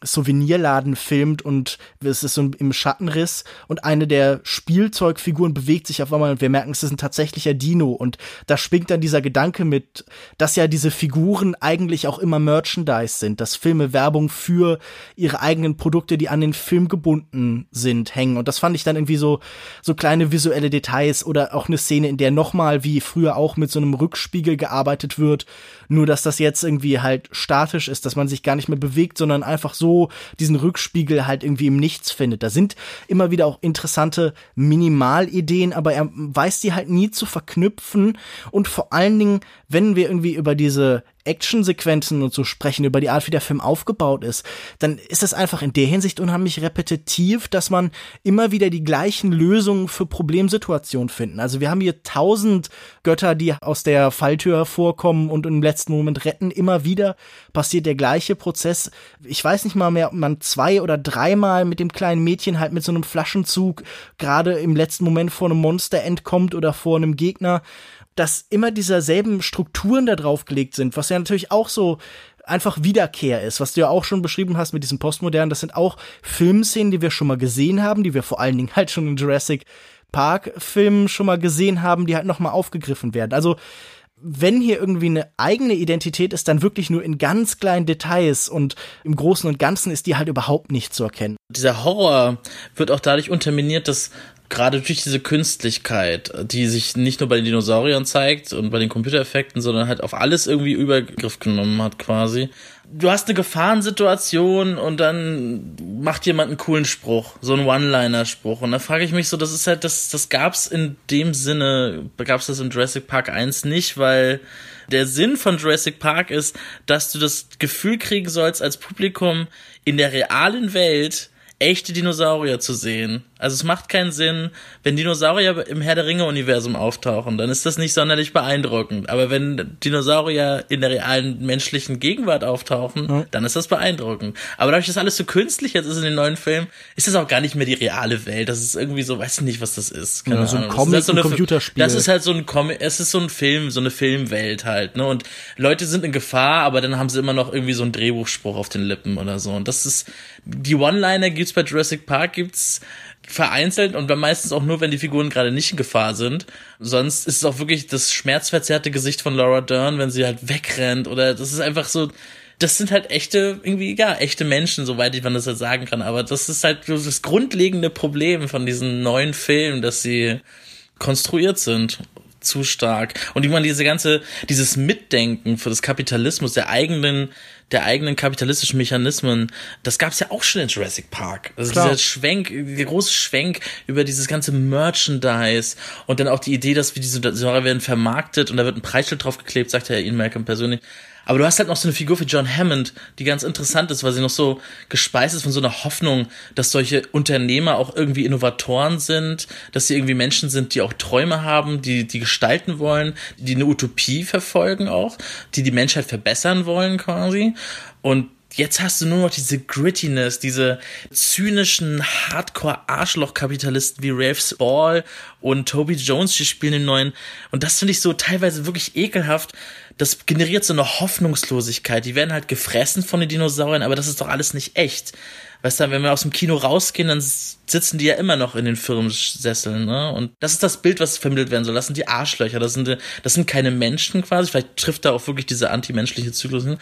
Souvenirladen filmt und es ist so im Schattenriss und eine der Spielzeugfiguren bewegt sich auf einmal und wir merken, es ist ein tatsächlicher Dino und da schwingt dann dieser Gedanke mit, dass ja diese Figuren eigentlich auch immer Merchandise sind, dass Filme Werbung für ihre eigenen Produkte, die an den Film gebunden sind, hängen und das fand ich dann irgendwie so, so kleine visuelle Details oder auch eine Szene, in der nochmal wie früher auch mit so einem Rückspiegel gearbeitet wird, nur dass das jetzt irgendwie halt statisch ist, dass man sich gar nicht mehr bewegt, sondern einfach so diesen Rückspiegel halt irgendwie im Nichts findet. Da sind immer wieder auch interessante Minimalideen, aber er weiß die halt nie zu verknüpfen und vor allen Dingen, wenn wir irgendwie über diese Actionsequenzen und so sprechen, über die Art, wie der Film aufgebaut ist, dann ist es einfach in der Hinsicht unheimlich repetitiv, dass man immer wieder die gleichen Lösungen für Problemsituationen finden. Also wir haben hier tausend Götter, die aus der Falltür hervorkommen und im letzten Moment retten. Immer wieder passiert der gleiche Prozess. Ich weiß nicht mal mehr, ob man zwei oder dreimal mit dem kleinen Mädchen halt mit so einem Flaschenzug gerade im letzten Moment vor einem Monster entkommt oder vor einem Gegner dass immer dieselben Strukturen da drauf gelegt sind, was ja natürlich auch so einfach Wiederkehr ist, was du ja auch schon beschrieben hast mit diesem Postmodernen. Das sind auch Filmszenen, die wir schon mal gesehen haben, die wir vor allen Dingen halt schon in Jurassic Park Filmen schon mal gesehen haben, die halt nochmal aufgegriffen werden. Also wenn hier irgendwie eine eigene Identität ist, dann wirklich nur in ganz kleinen Details und im Großen und Ganzen ist die halt überhaupt nicht zu erkennen. Dieser Horror wird auch dadurch unterminiert, dass gerade durch diese Künstlichkeit, die sich nicht nur bei den Dinosauriern zeigt und bei den Computereffekten, sondern halt auf alles irgendwie Übergriff genommen hat quasi. Du hast eine Gefahrensituation und dann macht jemand einen coolen Spruch, so einen One-Liner-Spruch. Und da frage ich mich so, das ist halt, das, das gab's in dem Sinne, gab's das in Jurassic Park 1 nicht, weil der Sinn von Jurassic Park ist, dass du das Gefühl kriegen sollst als Publikum in der realen Welt echte Dinosaurier zu sehen. Also es macht keinen Sinn, wenn Dinosaurier im Herr der Ringe-Universum auftauchen, dann ist das nicht sonderlich beeindruckend. Aber wenn Dinosaurier in der realen menschlichen Gegenwart auftauchen, mhm. dann ist das beeindruckend. Aber dadurch, dass alles so künstlich jetzt ist in den neuen Filmen, ist das auch gar nicht mehr die reale Welt. Das ist irgendwie so, weiß ich nicht, was das ist. Keine ja, so ein Comic, das ist halt so ein Computerspiel. Das ist halt so ein Comic, es ist so ein Film, so eine Filmwelt halt, ne? Und Leute sind in Gefahr, aber dann haben sie immer noch irgendwie so einen Drehbuchspruch auf den Lippen oder so. Und das ist, die One-Liner gibt's bei Jurassic Park, gibt's vereinzelt und meistens auch nur, wenn die Figuren gerade nicht in Gefahr sind. Sonst ist es auch wirklich das schmerzverzerrte Gesicht von Laura Dern, wenn sie halt wegrennt oder das ist einfach so, das sind halt echte, irgendwie, ja, echte Menschen, soweit ich man das jetzt sagen kann. Aber das ist halt das grundlegende Problem von diesen neuen Filmen, dass sie konstruiert sind zu stark. Und ich meine, diese ganze, dieses Mitdenken für das Kapitalismus, der eigenen, der eigenen kapitalistischen Mechanismen, das gab's ja auch schon in Jurassic Park. Also Klar. dieser Schwenk, der große Schwenk über dieses ganze Merchandise und dann auch die Idee, dass wir diese Säure werden vermarktet und da wird ein Preisschild draufgeklebt, sagt Herr Ian Malcolm persönlich. Aber du hast halt noch so eine Figur wie John Hammond, die ganz interessant ist, weil sie noch so gespeist ist von so einer Hoffnung, dass solche Unternehmer auch irgendwie Innovatoren sind, dass sie irgendwie Menschen sind, die auch Träume haben, die die gestalten wollen, die eine Utopie verfolgen auch, die die Menschheit verbessern wollen quasi. Und jetzt hast du nur noch diese Grittiness, diese zynischen Hardcore-Arschloch-Kapitalisten wie Rafe Spall und Toby Jones, die spielen den neuen. Und das finde ich so teilweise wirklich ekelhaft, das generiert so eine Hoffnungslosigkeit. Die werden halt gefressen von den Dinosauriern, aber das ist doch alles nicht echt. Weißt du, wenn wir aus dem Kino rausgehen, dann sitzen die ja immer noch in den Firmensesseln, ne? Und das ist das Bild, was vermittelt werden soll. Das sind die Arschlöcher, das sind, das sind keine Menschen quasi. Vielleicht trifft da auch wirklich diese antimenschliche Zyklus hin.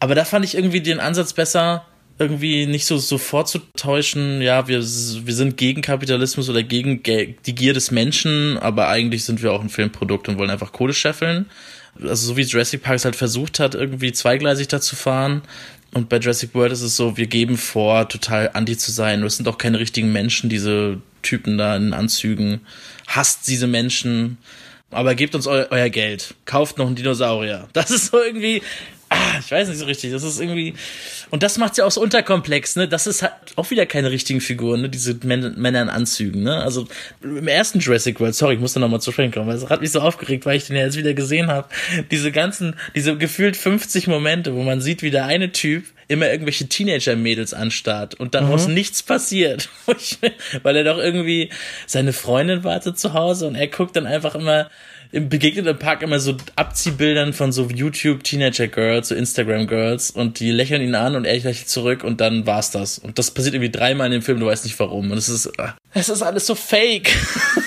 Aber da fand ich irgendwie den Ansatz besser, irgendwie nicht so so vorzutäuschen, ja, wir, wir sind gegen Kapitalismus oder gegen die Gier des Menschen, aber eigentlich sind wir auch ein Filmprodukt und wollen einfach Kohle scheffeln also so wie Jurassic Park es halt versucht hat, irgendwie zweigleisig da zu fahren. Und bei Jurassic World ist es so, wir geben vor, total anti zu sein. Das sind auch keine richtigen Menschen, diese Typen da in Anzügen. Hasst diese Menschen. Aber gebt uns eu euer Geld. Kauft noch einen Dinosaurier. Das ist so irgendwie, ah, ich weiß nicht so richtig. Das ist irgendwie, und das macht's ja auch so unterkomplex, ne? Das ist halt auch wieder keine richtigen Figuren, ne? Diese Män Männer in Anzügen, ne? Also im ersten Jurassic World, sorry, ich musste nochmal zu sprechen kommen, weil es hat mich so aufgeregt, weil ich den ja jetzt wieder gesehen habe. Diese ganzen, diese gefühlt 50 Momente, wo man sieht, wie der eine Typ immer irgendwelche Teenager-Mädels anstarrt und daraus mhm. nichts passiert. weil er doch irgendwie, seine Freundin wartet zu Hause und er guckt dann einfach immer begegnet im Park immer so Abziehbildern von so YouTube Teenager Girls, so Instagram Girls und die lächeln ihn an und er lächelt zurück und dann war's das. Und das passiert irgendwie dreimal in dem Film, du weißt nicht warum. Und es ist, es ist alles so fake.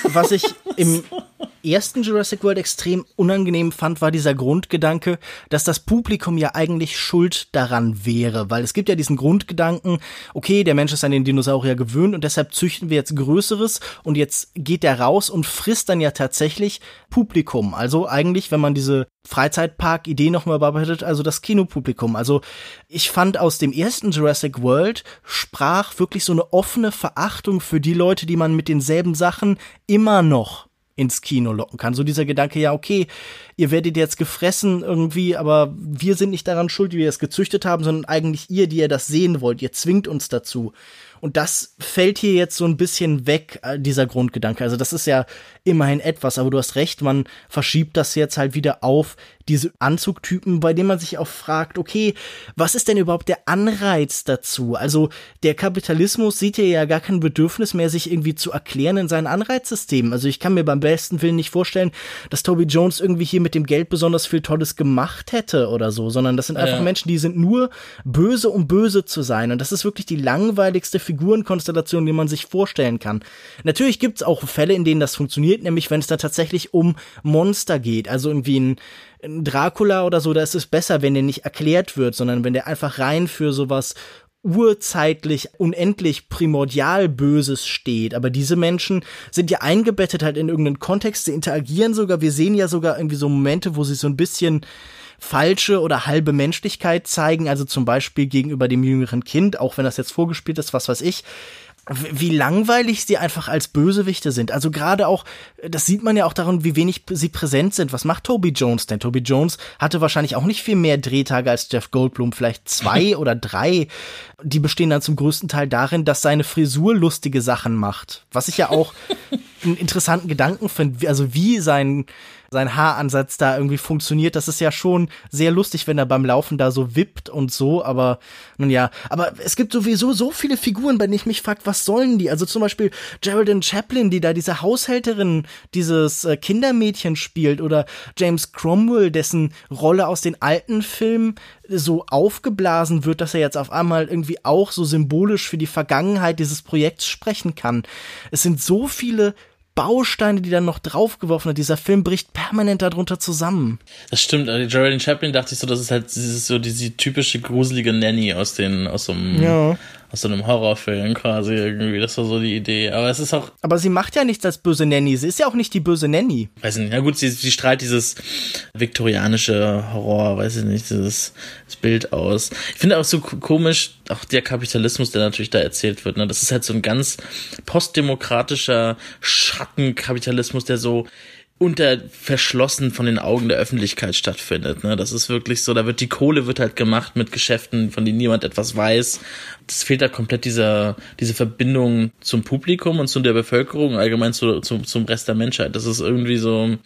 Was ich im ersten Jurassic World extrem unangenehm fand, war dieser Grundgedanke, dass das Publikum ja eigentlich schuld daran wäre, weil es gibt ja diesen Grundgedanken, okay, der Mensch ist an den Dinosaurier gewöhnt und deshalb züchten wir jetzt Größeres und jetzt geht der raus und frisst dann ja tatsächlich Publikum. Also eigentlich, wenn man diese Freizeitpark-Idee nochmal bearbeitet, also das Kinopublikum. Also ich fand aus dem ersten Jurassic World sprach wirklich so eine offene Verachtung für die Leute, die man mit denselben Sachen immer noch ins Kino locken kann. So dieser Gedanke, ja, okay, ihr werdet jetzt gefressen irgendwie, aber wir sind nicht daran schuld, wie wir es gezüchtet haben, sondern eigentlich ihr, die ihr das sehen wollt. Ihr zwingt uns dazu. Und das fällt hier jetzt so ein bisschen weg, äh, dieser Grundgedanke. Also das ist ja immerhin etwas, aber du hast recht, man verschiebt das jetzt halt wieder auf diese Anzugtypen, bei denen man sich auch fragt, okay, was ist denn überhaupt der Anreiz dazu? Also der Kapitalismus sieht hier ja gar kein Bedürfnis mehr, sich irgendwie zu erklären in seinen Anreizsystemen. Also ich kann mir beim besten Willen nicht vorstellen, dass Toby Jones irgendwie hier mit dem Geld besonders viel Tolles gemacht hätte oder so, sondern das sind einfach ja. Menschen, die sind nur böse, um böse zu sein. Und das ist wirklich die langweiligste Figurenkonstellation, die man sich vorstellen kann. Natürlich gibt's auch Fälle, in denen das funktioniert, nämlich wenn es da tatsächlich um Monster geht. Also irgendwie ein Dracula oder so, da ist es besser, wenn der nicht erklärt wird, sondern wenn der einfach rein für sowas urzeitlich, unendlich primordial Böses steht. Aber diese Menschen sind ja eingebettet halt in irgendeinen Kontext, sie interagieren sogar, wir sehen ja sogar irgendwie so Momente, wo sie so ein bisschen falsche oder halbe Menschlichkeit zeigen, also zum Beispiel gegenüber dem jüngeren Kind, auch wenn das jetzt vorgespielt ist, was weiß ich wie langweilig sie einfach als Bösewichte sind. Also gerade auch, das sieht man ja auch daran, wie wenig sie präsent sind. Was macht Toby Jones denn? Toby Jones hatte wahrscheinlich auch nicht viel mehr Drehtage als Jeff Goldblum, vielleicht zwei oder drei. Die bestehen dann zum größten Teil darin, dass seine Frisur lustige Sachen macht. Was ich ja auch einen interessanten Gedanken finde, also wie sein sein Haaransatz da irgendwie funktioniert. Das ist ja schon sehr lustig, wenn er beim Laufen da so wippt und so, aber nun ja. Aber es gibt sowieso so viele Figuren, bei denen ich mich frage, was sollen die? Also zum Beispiel Geraldine Chaplin, die da diese Haushälterin, dieses äh, Kindermädchen spielt oder James Cromwell, dessen Rolle aus den alten Filmen so aufgeblasen wird, dass er jetzt auf einmal irgendwie auch so symbolisch für die Vergangenheit dieses Projekts sprechen kann. Es sind so viele Bausteine, die dann noch draufgeworfen hat. Dieser Film bricht permanent darunter zusammen. Das stimmt. Also Geraldine Chaplin dachte ich so, das ist halt dieses, so diese typische gruselige Nanny aus den, aus so einem, ja aus so einem Horrorfilm quasi irgendwie. Das war so die Idee. Aber es ist auch. Aber sie macht ja nichts als böse Nanny. Sie ist ja auch nicht die böse Nanny. Weiß nicht. Na gut, sie, sie strahlt dieses viktorianische Horror, weiß ich nicht, dieses Bild aus. Ich finde auch so komisch, auch der Kapitalismus, der natürlich da erzählt wird. Ne? Das ist halt so ein ganz postdemokratischer Schattenkapitalismus, der so unter verschlossen von den Augen der Öffentlichkeit stattfindet. Ne? Das ist wirklich so, da wird die Kohle wird halt gemacht mit Geschäften, von denen niemand etwas weiß. Es fehlt da komplett dieser, diese Verbindung zum Publikum und zu der Bevölkerung, allgemein zu, zum, zum Rest der Menschheit. Das ist irgendwie so,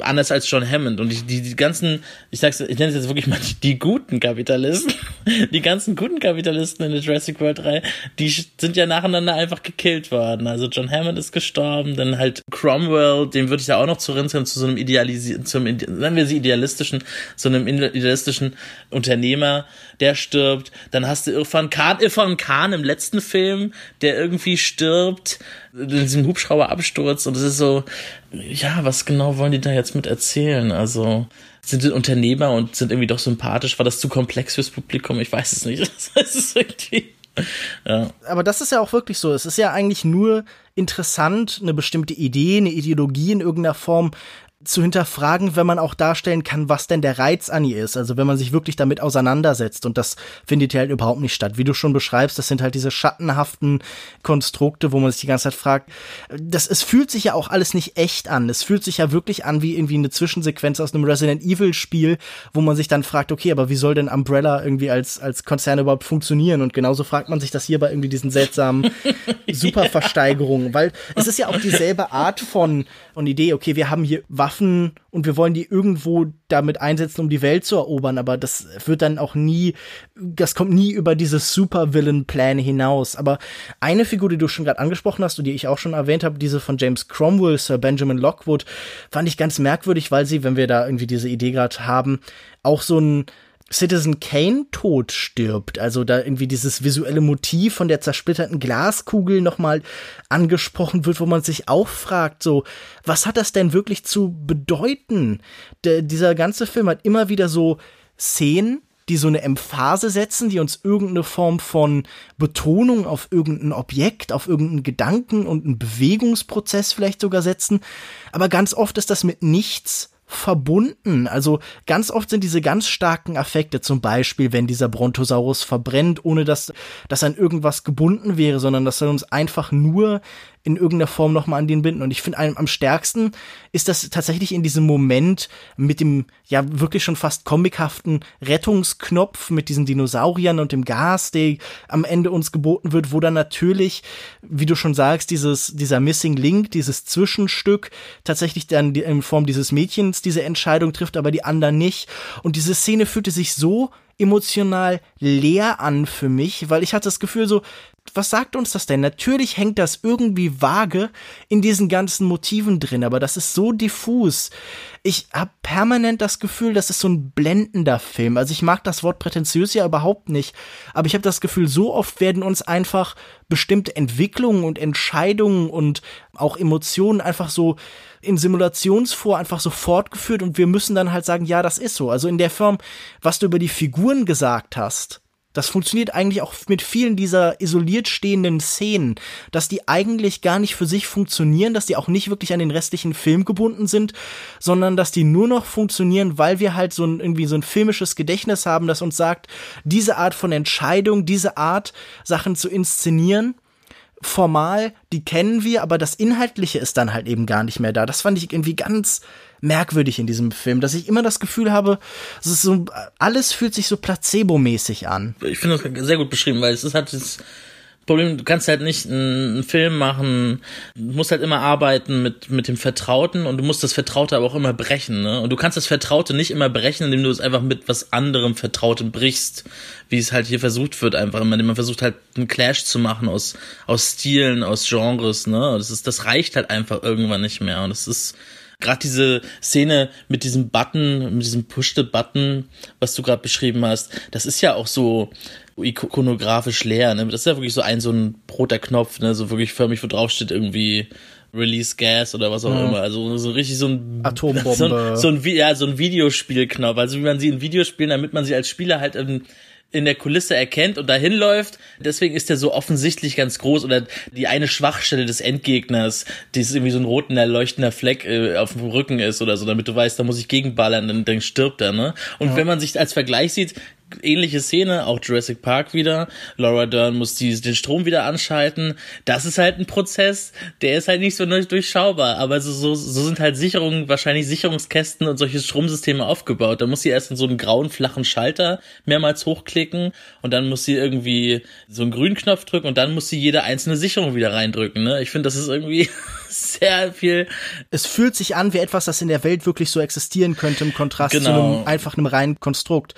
anders als John Hammond. Und die, die, die ganzen, ich sag's, ich nenne es jetzt wirklich mal die guten Kapitalisten, die ganzen guten Kapitalisten in der Jurassic World 3, die sind ja nacheinander einfach gekillt worden. Also John Hammond ist gestorben, dann halt Cromwell, den würde ich ja auch noch zu rinseln, zu so einem idealisierten, zum, nennen wir sie idealistischen, so einem idealistischen Unternehmer, der stirbt. Dann hast du Irfan Khan, Irfan Khan im letzten Film, der irgendwie stirbt, in diesem Hubschrauberabsturz und es ist so, ja, was genau wollen die da jetzt mit erzählen? Also, sind Unternehmer und sind irgendwie doch sympathisch? War das zu komplex fürs Publikum? Ich weiß es nicht. Das ist irgendwie, ja. Aber das ist ja auch wirklich so. Es ist ja eigentlich nur interessant, eine bestimmte Idee, eine Ideologie in irgendeiner Form zu hinterfragen, wenn man auch darstellen kann, was denn der Reiz an ihr ist. Also wenn man sich wirklich damit auseinandersetzt. Und das findet ja halt überhaupt nicht statt. Wie du schon beschreibst, das sind halt diese schattenhaften Konstrukte, wo man sich die ganze Zeit fragt, das, es fühlt sich ja auch alles nicht echt an. Es fühlt sich ja wirklich an wie irgendwie eine Zwischensequenz aus einem Resident Evil Spiel, wo man sich dann fragt, okay, aber wie soll denn Umbrella irgendwie als, als Konzern überhaupt funktionieren? Und genauso fragt man sich das hier bei irgendwie diesen seltsamen Superversteigerungen, weil es ist ja auch dieselbe Art von, von Idee, okay, wir haben hier Waffen Waffen und wir wollen die irgendwo damit einsetzen, um die Welt zu erobern, aber das wird dann auch nie, das kommt nie über dieses Super-Villain-Plan hinaus. Aber eine Figur, die du schon gerade angesprochen hast und die ich auch schon erwähnt habe, diese von James Cromwell, Sir Benjamin Lockwood, fand ich ganz merkwürdig, weil sie, wenn wir da irgendwie diese Idee gerade haben, auch so ein Citizen Kane tot stirbt, also da irgendwie dieses visuelle Motiv von der zersplitterten Glaskugel nochmal angesprochen wird, wo man sich auch fragt, so, was hat das denn wirklich zu bedeuten? Der, dieser ganze Film hat immer wieder so Szenen, die so eine Emphase setzen, die uns irgendeine Form von Betonung auf irgendein Objekt, auf irgendeinen Gedanken und einen Bewegungsprozess vielleicht sogar setzen. Aber ganz oft ist das mit nichts verbunden. Also ganz oft sind diese ganz starken Affekte, zum Beispiel, wenn dieser Brontosaurus verbrennt, ohne dass das an irgendwas gebunden wäre, sondern dass er uns einfach nur in irgendeiner Form nochmal an den binden. Und ich finde, am stärksten ist das tatsächlich in diesem Moment mit dem ja wirklich schon fast comichaften Rettungsknopf mit diesen Dinosauriern und dem Gas, der am Ende uns geboten wird, wo dann natürlich, wie du schon sagst, dieses, dieser Missing Link, dieses Zwischenstück tatsächlich dann in Form dieses Mädchens diese Entscheidung trifft, aber die anderen nicht. Und diese Szene fühlte sich so emotional leer an für mich, weil ich hatte das Gefühl so, was sagt uns das denn? Natürlich hängt das irgendwie vage in diesen ganzen Motiven drin, aber das ist so diffus. Ich habe permanent das Gefühl, das ist so ein blendender Film. Also ich mag das Wort prätentiös ja überhaupt nicht, aber ich habe das Gefühl, so oft werden uns einfach bestimmte Entwicklungen und Entscheidungen und auch Emotionen einfach so in Simulationsvor einfach so fortgeführt und wir müssen dann halt sagen, ja, das ist so. Also in der Form, was du über die Figuren gesagt hast, das funktioniert eigentlich auch mit vielen dieser isoliert stehenden Szenen, dass die eigentlich gar nicht für sich funktionieren, dass die auch nicht wirklich an den restlichen Film gebunden sind, sondern dass die nur noch funktionieren, weil wir halt so ein, irgendwie so ein filmisches Gedächtnis haben, das uns sagt, diese Art von Entscheidung, diese Art, Sachen zu inszenieren, formal, die kennen wir, aber das Inhaltliche ist dann halt eben gar nicht mehr da. Das fand ich irgendwie ganz merkwürdig in diesem Film, dass ich immer das Gefühl habe, es ist so, alles fühlt sich so placebo-mäßig an. Ich finde das sehr gut beschrieben, weil es ist halt das Problem, du kannst halt nicht einen Film machen, du musst halt immer arbeiten mit, mit dem Vertrauten und du musst das Vertraute aber auch immer brechen, ne? Und du kannst das Vertraute nicht immer brechen, indem du es einfach mit was anderem Vertrautem brichst, wie es halt hier versucht wird, einfach, indem man versucht halt einen Clash zu machen aus, aus Stilen, aus Genres, ne? Das ist, das reicht halt einfach irgendwann nicht mehr und das ist, Gerade diese Szene mit diesem Button, mit diesem Push-the-Button, was du gerade beschrieben hast, das ist ja auch so ikonografisch leer. Ne? Das ist ja wirklich so ein so ein roter Knopf, ne? so wirklich förmlich, wo drauf steht irgendwie Release Gas oder was auch mhm. immer. Also so richtig so ein Atombombe. So ein, so ein, ja, so ein Videospielknopf. Also wie man sie in Videospielen, damit man sie als Spieler halt im in der Kulisse erkennt und dahin läuft. Deswegen ist er so offensichtlich ganz groß oder die eine Schwachstelle des Endgegners, die ist irgendwie so ein roter leuchtender Fleck äh, auf dem Rücken ist oder so, damit du weißt, da muss ich gegenballern, dann, dann stirbt er, ne? Und ja. wenn man sich als Vergleich sieht, ähnliche Szene, auch Jurassic Park wieder. Laura Dern muss die, den Strom wieder anschalten. Das ist halt ein Prozess, der ist halt nicht so durchschaubar, aber so, so, so sind halt Sicherungen, wahrscheinlich Sicherungskästen und solche Stromsysteme aufgebaut. Da muss sie erst in so einen grauen, flachen Schalter mehrmals hochklicken und dann muss sie irgendwie so einen grünen Knopf drücken und dann muss sie jede einzelne Sicherung wieder reindrücken. Ne? Ich finde, das ist irgendwie sehr viel. Es fühlt sich an wie etwas, das in der Welt wirklich so existieren könnte im Kontrast genau. zu einem einfach einem reinen Konstrukt.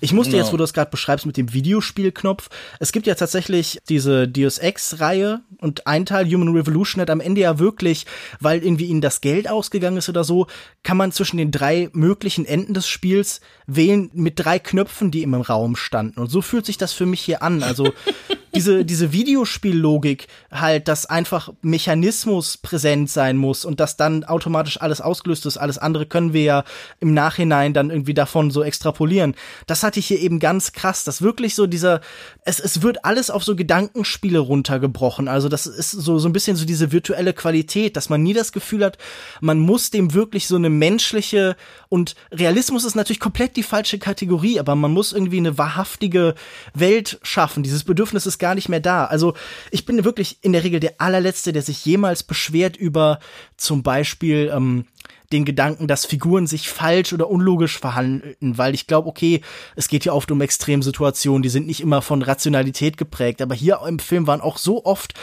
Ich musste genau. jetzt, wo du es gerade beschreibst mit dem Videospielknopf, es gibt ja tatsächlich diese Deus Ex-Reihe und ein Teil Human Revolution hat am Ende ja wirklich, weil irgendwie ihnen das Geld ausgegangen ist oder so, kann man zwischen den drei möglichen Enden des Spiels wählen mit drei Knöpfen, die im Raum standen. Und so fühlt sich das für mich hier an. Also diese, diese Videospiellogik halt, dass einfach Mechanismus präsent sein muss und dass dann automatisch alles ausgelöst ist. Alles andere können wir ja im Nachhinein dann irgendwie davon so extrapolieren. Das hatte ich hier eben ganz krass, dass wirklich so dieser, es, es wird alles auf so Gedankenspiele runtergebrochen. Also das ist so, so ein bisschen so diese virtuelle Qualität, dass man nie das Gefühl hat, man muss dem wirklich so eine menschliche und Realismus ist natürlich komplett die falsche Kategorie, aber man muss irgendwie eine wahrhaftige Welt schaffen. Dieses Bedürfnis ist gar nicht mehr da. Also ich bin wirklich in der Regel der allerletzte, der sich jemals beschwert über zum Beispiel ähm, den Gedanken, dass Figuren sich falsch oder unlogisch verhalten, weil ich glaube, okay, es geht ja oft um Extremsituationen, die sind nicht immer von Rationalität geprägt, aber hier im Film waren auch so oft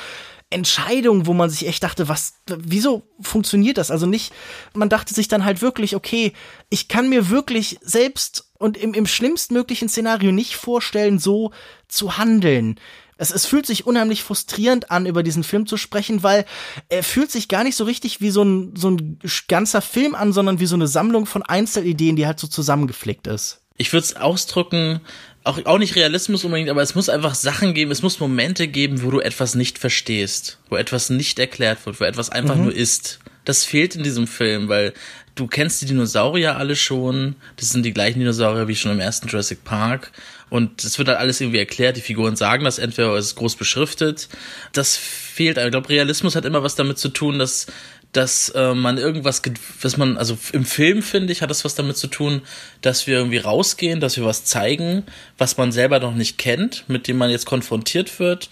Entscheidungen, wo man sich echt dachte, was, wieso funktioniert das? Also nicht, man dachte sich dann halt wirklich, okay, ich kann mir wirklich selbst und im, im schlimmstmöglichen Szenario nicht vorstellen, so zu handeln. Es, es fühlt sich unheimlich frustrierend an, über diesen Film zu sprechen, weil er fühlt sich gar nicht so richtig wie so ein, so ein ganzer Film an, sondern wie so eine Sammlung von Einzelideen, die halt so zusammengeflickt ist. Ich würde es ausdrücken, auch, auch nicht Realismus unbedingt, aber es muss einfach Sachen geben, es muss Momente geben, wo du etwas nicht verstehst, wo etwas nicht erklärt wird, wo etwas einfach mhm. nur ist. Das fehlt in diesem Film, weil du kennst die Dinosaurier alle schon. Das sind die gleichen Dinosaurier wie schon im ersten Jurassic Park. Und es wird halt alles irgendwie erklärt. Die Figuren sagen das entweder ist groß beschriftet. Das fehlt. Ich glaube, Realismus hat immer was damit zu tun, dass dass äh, man irgendwas, was man, also im Film finde ich, hat das was damit zu tun, dass wir irgendwie rausgehen, dass wir was zeigen, was man selber noch nicht kennt, mit dem man jetzt konfrontiert wird.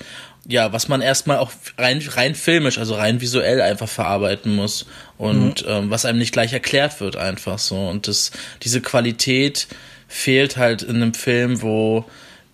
Ja, was man erstmal auch rein, rein filmisch, also rein visuell einfach verarbeiten muss und mhm. ähm, was einem nicht gleich erklärt wird einfach so. Und das, diese Qualität fehlt halt in einem Film, wo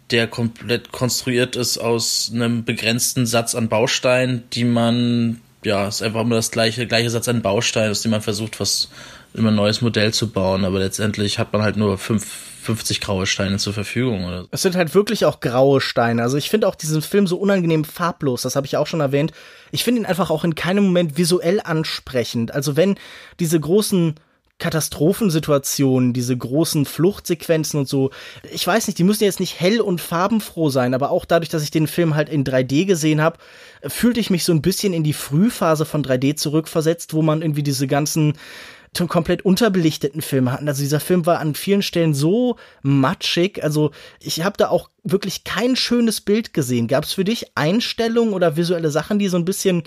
der komplett konstruiert ist aus einem begrenzten Satz an Bausteinen, die man ja, ist einfach immer das gleiche, gleiche Satz an Bausteinen, aus dem man versucht, was immer ein neues Modell zu bauen, aber letztendlich hat man halt nur fünf, 50 graue Steine zur Verfügung. Oder? Es sind halt wirklich auch graue Steine. Also ich finde auch diesen Film so unangenehm farblos, das habe ich auch schon erwähnt. Ich finde ihn einfach auch in keinem Moment visuell ansprechend. Also wenn diese großen Katastrophensituationen, diese großen Fluchtsequenzen und so. Ich weiß nicht, die müssen jetzt nicht hell und farbenfroh sein, aber auch dadurch, dass ich den Film halt in 3D gesehen habe, fühlte ich mich so ein bisschen in die Frühphase von 3D zurückversetzt, wo man irgendwie diese ganzen komplett unterbelichteten Filme hatten. Also dieser Film war an vielen Stellen so matschig. Also ich habe da auch wirklich kein schönes Bild gesehen. Gab es für dich Einstellungen oder visuelle Sachen, die so ein bisschen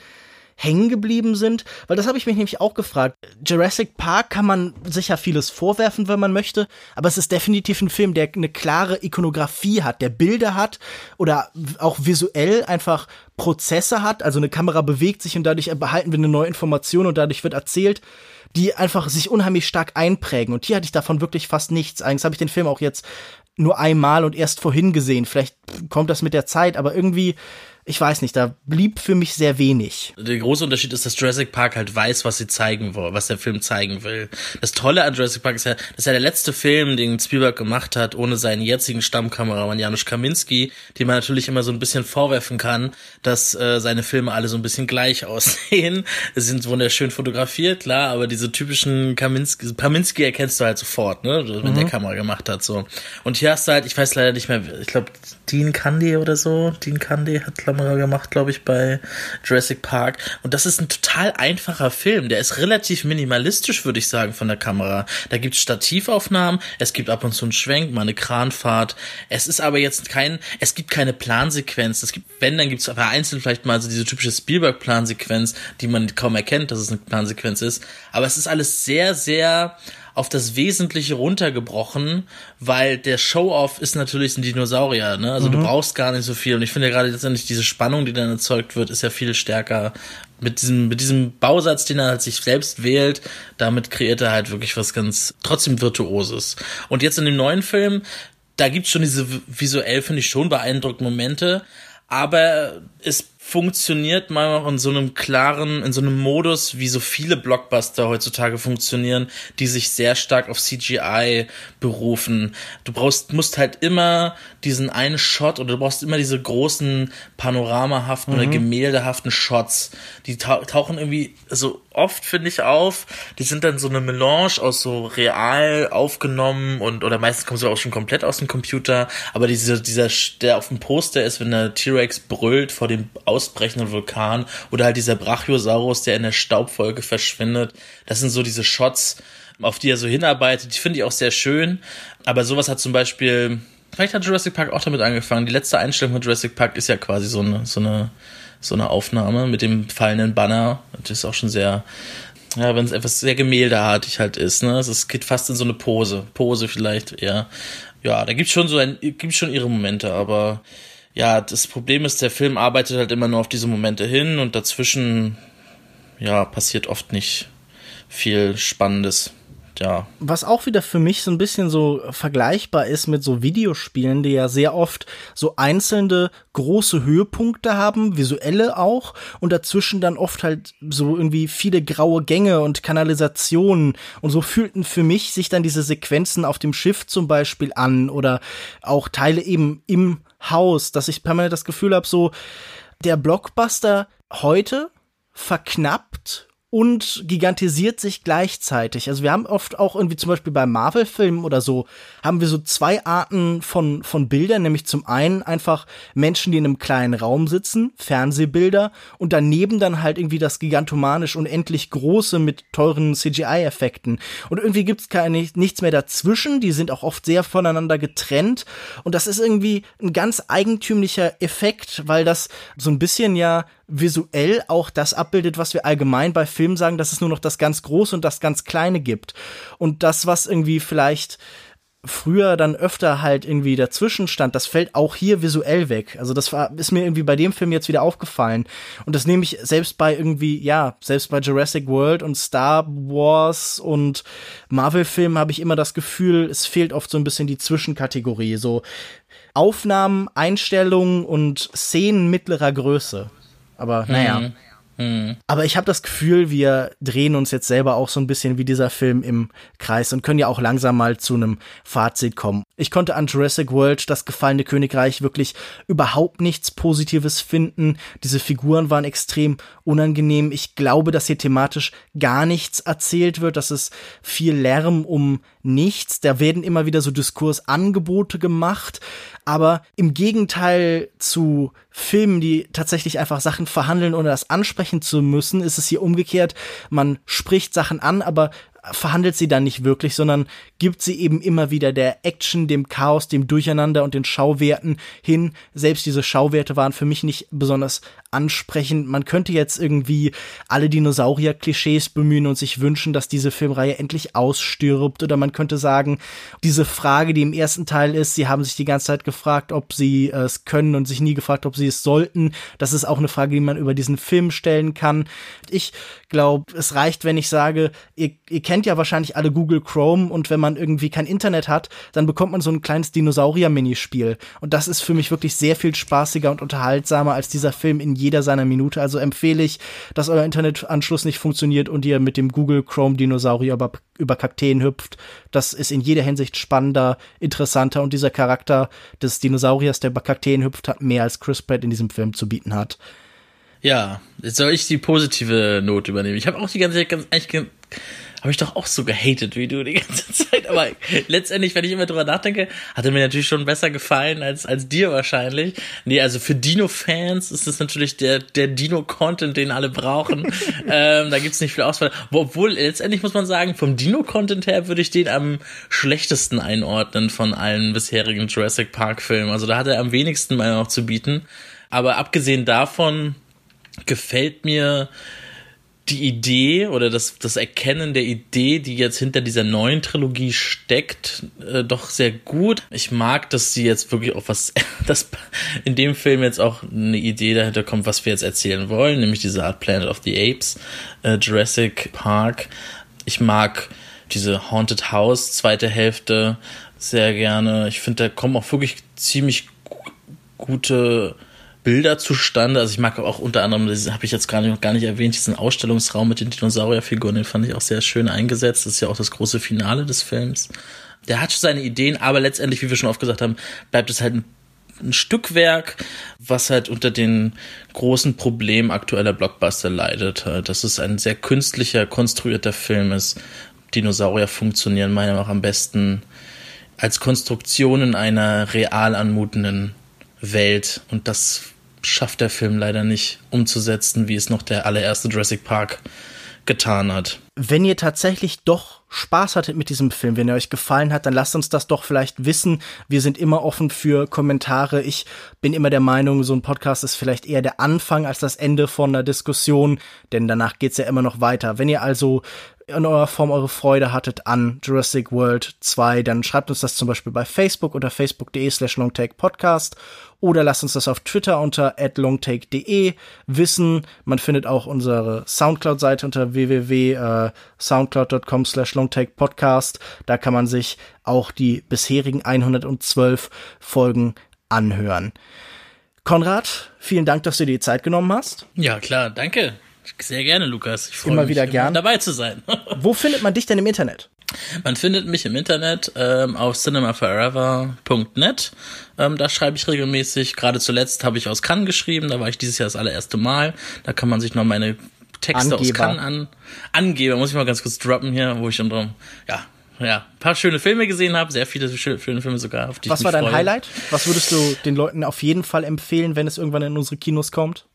hängen geblieben sind? Weil das habe ich mich nämlich auch gefragt. Jurassic Park kann man sicher vieles vorwerfen, wenn man möchte, aber es ist definitiv ein Film, der eine klare Ikonografie hat, der Bilder hat oder auch visuell einfach Prozesse hat. Also eine Kamera bewegt sich und dadurch behalten wir eine neue Information und dadurch wird erzählt die einfach sich unheimlich stark einprägen. Und hier hatte ich davon wirklich fast nichts. Eigentlich habe ich den Film auch jetzt nur einmal und erst vorhin gesehen. Vielleicht kommt das mit der Zeit, aber irgendwie ich weiß nicht, da blieb für mich sehr wenig. Der große Unterschied ist, dass Jurassic Park halt weiß, was sie zeigen wollen, was der Film zeigen will. Das Tolle an Jurassic Park ist ja, das ist ja der letzte Film, den Spielberg gemacht hat, ohne seinen jetzigen Stammkameramann Janusz Kaminski, dem man natürlich immer so ein bisschen vorwerfen kann, dass äh, seine Filme alle so ein bisschen gleich aussehen. Sie sind wunderschön fotografiert, klar, aber diese typischen Kaminski, Kaminski erkennst du halt sofort, ne, wenn mhm. der Kamera gemacht hat, so. Und hier hast du halt, ich weiß leider nicht mehr, ich glaube, Dean Candy oder so, Dean Candy hat, glaube Kamera gemacht, glaube ich, bei Jurassic Park. Und das ist ein total einfacher Film. Der ist relativ minimalistisch, würde ich sagen, von der Kamera. Da gibt es Stativaufnahmen, es gibt ab und zu einen Schwenk, mal eine Kranfahrt. Es ist aber jetzt kein, es gibt keine Plansequenz. Es gibt, wenn, dann gibt es vereinzelt vielleicht mal so diese typische Spielberg-Plansequenz, die man kaum erkennt, dass es eine Plansequenz ist. Aber es ist alles sehr, sehr auf das Wesentliche runtergebrochen, weil der Show-Off ist natürlich ein Dinosaurier, ne? Also mhm. du brauchst gar nicht so viel. Und ich finde ja gerade letztendlich diese Spannung, die dann erzeugt wird, ist ja viel stärker mit diesem, mit diesem Bausatz, den er halt sich selbst wählt, damit kreiert er halt wirklich was ganz trotzdem Virtuoses. Und jetzt in dem neuen Film, da gibt's schon diese visuell, finde ich, schon beeindruckende Momente, aber es funktioniert mal auch in so einem klaren, in so einem Modus, wie so viele Blockbuster heutzutage funktionieren, die sich sehr stark auf CGI berufen. Du brauchst, musst halt immer diesen einen Shot oder du brauchst immer diese großen panoramahaften mhm. oder gemäldehaften Shots. Die tauchen irgendwie so oft, finde ich, auf. Die sind dann so eine Melange aus so real aufgenommen und, oder meistens kommen sie auch schon komplett aus dem Computer. Aber diese, dieser, der auf dem Poster ist, wenn der T-Rex brüllt vor dem ausbrechenden Vulkan oder halt dieser Brachiosaurus, der in der Staubwolke verschwindet. Das sind so diese Shots, auf die er so hinarbeitet. Die finde ich auch sehr schön. Aber sowas hat zum Beispiel, vielleicht hat Jurassic Park auch damit angefangen. Die letzte Einstellung von Jurassic Park ist ja quasi so eine, so eine, so eine Aufnahme mit dem fallenden Banner. Das ist auch schon sehr, ja, wenn es etwas sehr gemäldeartig halt ist, ne? Es geht fast in so eine Pose. Pose vielleicht, eher. Ja, da gibt's schon so ein, gibt's schon ihre Momente, aber ja, das Problem ist, der Film arbeitet halt immer nur auf diese Momente hin und dazwischen, ja, passiert oft nicht viel Spannendes. Ja. Was auch wieder für mich so ein bisschen so vergleichbar ist mit so Videospielen, die ja sehr oft so einzelne große Höhepunkte haben, visuelle auch, und dazwischen dann oft halt so irgendwie viele graue Gänge und Kanalisationen. Und so fühlten für mich sich dann diese Sequenzen auf dem Schiff zum Beispiel an oder auch Teile eben im Haus, dass ich permanent das Gefühl habe, so der Blockbuster heute verknappt und gigantisiert sich gleichzeitig. Also wir haben oft auch irgendwie zum Beispiel bei Marvel-Filmen oder so, haben wir so zwei Arten von, von Bildern, nämlich zum einen einfach Menschen, die in einem kleinen Raum sitzen, Fernsehbilder und daneben dann halt irgendwie das gigantomanisch unendlich große mit teuren CGI-Effekten. Und irgendwie gibt's keine, nichts mehr dazwischen, die sind auch oft sehr voneinander getrennt und das ist irgendwie ein ganz eigentümlicher Effekt, weil das so ein bisschen ja visuell auch das abbildet, was wir allgemein bei Filmen sagen, dass es nur noch das ganz Große und das ganz Kleine gibt. Und das, was irgendwie vielleicht früher dann öfter halt irgendwie dazwischen stand, das fällt auch hier visuell weg. Also das war, ist mir irgendwie bei dem Film jetzt wieder aufgefallen. Und das nehme ich selbst bei irgendwie, ja, selbst bei Jurassic World und Star Wars und Marvel-Filmen habe ich immer das Gefühl, es fehlt oft so ein bisschen die Zwischenkategorie. So Aufnahmen, Einstellungen und Szenen mittlerer Größe. Aber naja. Mhm. Aber ich habe das Gefühl, wir drehen uns jetzt selber auch so ein bisschen wie dieser Film im Kreis und können ja auch langsam mal zu einem Fazit kommen. Ich konnte an Jurassic World, das gefallene Königreich, wirklich überhaupt nichts Positives finden. Diese Figuren waren extrem unangenehm. Ich glaube, dass hier thematisch gar nichts erzählt wird. Das ist viel Lärm um nichts. Da werden immer wieder so Diskursangebote gemacht. Aber im Gegenteil zu Filmen, die tatsächlich einfach Sachen verhandeln, ohne das ansprechen zu müssen, ist es hier umgekehrt. Man spricht Sachen an, aber verhandelt sie dann nicht wirklich, sondern gibt sie eben immer wieder der Action, dem Chaos, dem Durcheinander und den Schauwerten hin. Selbst diese Schauwerte waren für mich nicht besonders ansprechend. Man könnte jetzt irgendwie alle Dinosaurier-Klischees bemühen und sich wünschen, dass diese Filmreihe endlich ausstirbt. Oder man könnte sagen, diese Frage, die im ersten Teil ist, sie haben sich die ganze Zeit gefragt, ob sie es können und sich nie gefragt, ob sie es sollten. Das ist auch eine Frage, die man über diesen Film stellen kann. Ich glaube, es reicht, wenn ich sage, ihr, ihr kennt ja wahrscheinlich alle Google Chrome und wenn man irgendwie kein Internet hat, dann bekommt man so ein kleines Dinosaurier-Minispiel. Und das ist für mich wirklich sehr viel spaßiger und unterhaltsamer als dieser Film in jeder seiner Minute. Also empfehle ich, dass euer Internetanschluss nicht funktioniert und ihr mit dem Google Chrome Dinosaurier über, über Kakteen hüpft. Das ist in jeder Hinsicht spannender, interessanter und dieser Charakter des Dinosauriers, der über Kakteen hüpft, hat mehr als Chris Pratt in diesem Film zu bieten hat. Ja, jetzt soll ich die positive Note übernehmen. Ich habe auch die ganze Zeit ganz, eigentlich habe ich doch auch so gehatet wie du die ganze Zeit. Aber letztendlich, wenn ich immer drüber nachdenke, hat er mir natürlich schon besser gefallen als, als dir wahrscheinlich. Nee, also für Dino-Fans ist das natürlich der, der Dino-Content, den alle brauchen. ähm, da gibt's nicht viel Auswahl. Obwohl, letztendlich muss man sagen, vom Dino-Content her würde ich den am schlechtesten einordnen von allen bisherigen Jurassic Park-Filmen. Also da hat er am wenigsten mal noch zu bieten. Aber abgesehen davon gefällt mir die Idee oder das, das Erkennen der Idee, die jetzt hinter dieser neuen Trilogie steckt, äh, doch sehr gut. Ich mag, dass sie jetzt wirklich auch was, dass in dem Film jetzt auch eine Idee dahinter kommt, was wir jetzt erzählen wollen, nämlich diese Art Planet of the Apes, äh, Jurassic Park. Ich mag diese Haunted House zweite Hälfte sehr gerne. Ich finde, da kommen auch wirklich ziemlich gute Bilder zustande. Also ich mag auch unter anderem, das habe ich jetzt gar nicht, gar nicht erwähnt, diesen Ausstellungsraum mit den Dinosaurierfiguren, den fand ich auch sehr schön eingesetzt. Das ist ja auch das große Finale des Films. Der hat schon seine Ideen, aber letztendlich, wie wir schon oft gesagt haben, bleibt es halt ein, ein Stückwerk, was halt unter den großen Problemen aktueller Blockbuster leidet. Dass es ein sehr künstlicher, konstruierter Film ist. Dinosaurier funktionieren meiner Meinung nach am besten als Konstruktionen einer real anmutenden Welt. Und das schafft der Film leider nicht umzusetzen, wie es noch der allererste Jurassic Park getan hat. Wenn ihr tatsächlich doch Spaß hattet mit diesem Film, wenn er euch gefallen hat, dann lasst uns das doch vielleicht wissen. Wir sind immer offen für Kommentare. Ich bin immer der Meinung, so ein Podcast ist vielleicht eher der Anfang als das Ende von einer Diskussion, denn danach geht's ja immer noch weiter. Wenn ihr also in eurer Form eure Freude hattet an Jurassic World 2, dann schreibt uns das zum Beispiel bei Facebook unter facebook.de slash longtakepodcast oder lasst uns das auf Twitter unter longtake.de wissen. Man findet auch unsere Soundcloud-Seite unter www.soundcloud.com slash longtakepodcast. Da kann man sich auch die bisherigen 112 Folgen anhören. Konrad, vielen Dank, dass du dir die Zeit genommen hast. Ja, klar, danke. Sehr gerne, Lukas. Ich freue immer mich, wieder gern. dabei zu sein. Wo findet man dich denn im Internet? Man findet mich im Internet ähm, auf cinemaforever.net. Ähm, da schreibe ich regelmäßig. Gerade zuletzt habe ich aus Cannes geschrieben. Da war ich dieses Jahr das allererste Mal. Da kann man sich noch meine Texte Angeber. aus Cannes an angeben. Muss ich mal ganz kurz droppen hier, wo ich unter ja ja, ein paar schöne Filme gesehen habe, sehr viele schöne Filme sogar. Auf die Was war dein freue. Highlight? Was würdest du den Leuten auf jeden Fall empfehlen, wenn es irgendwann in unsere Kinos kommt?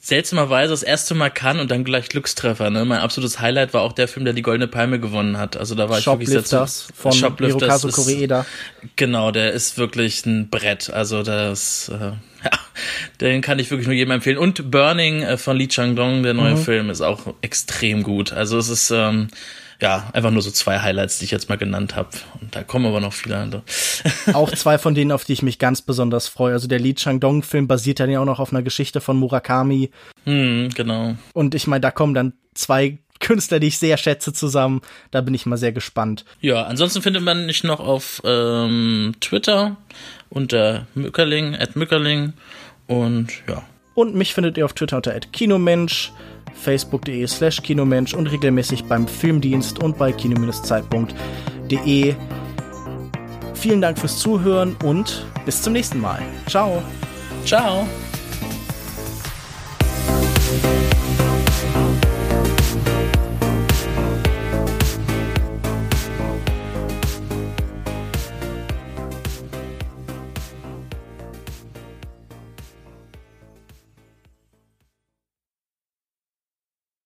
Seltsamerweise das erste Mal kann und dann gleich Glückstreffer. Ne? Mein absolutes Highlight war auch der Film, der die Goldene Palme gewonnen hat. Also da war ich wirklich sehr zu, von Shoplifters Hirokazu Koreeda. Genau, der ist wirklich ein Brett. Also das, äh, ja, den kann ich wirklich nur jedem empfehlen. Und Burning äh, von Lee Chang-dong, der neue mhm. Film, ist auch extrem gut. Also es ist ähm, ja, einfach nur so zwei Highlights, die ich jetzt mal genannt habe. Und da kommen aber noch viele andere. auch zwei von denen, auf die ich mich ganz besonders freue. Also der Lee Chang-dong-Film basiert dann ja auch noch auf einer Geschichte von Murakami. Hm, genau. Und ich meine, da kommen dann zwei Künstler, die ich sehr schätze, zusammen. Da bin ich mal sehr gespannt. Ja, ansonsten findet man mich noch auf ähm, Twitter unter Mückerling, at Mückerling. Und ja. Und mich findet ihr auf Twitter unter Kinomensch facebook.de slash Kinomensch und regelmäßig beim Filmdienst und bei kino-zeit.de. Vielen Dank fürs Zuhören und bis zum nächsten Mal. Ciao. Ciao.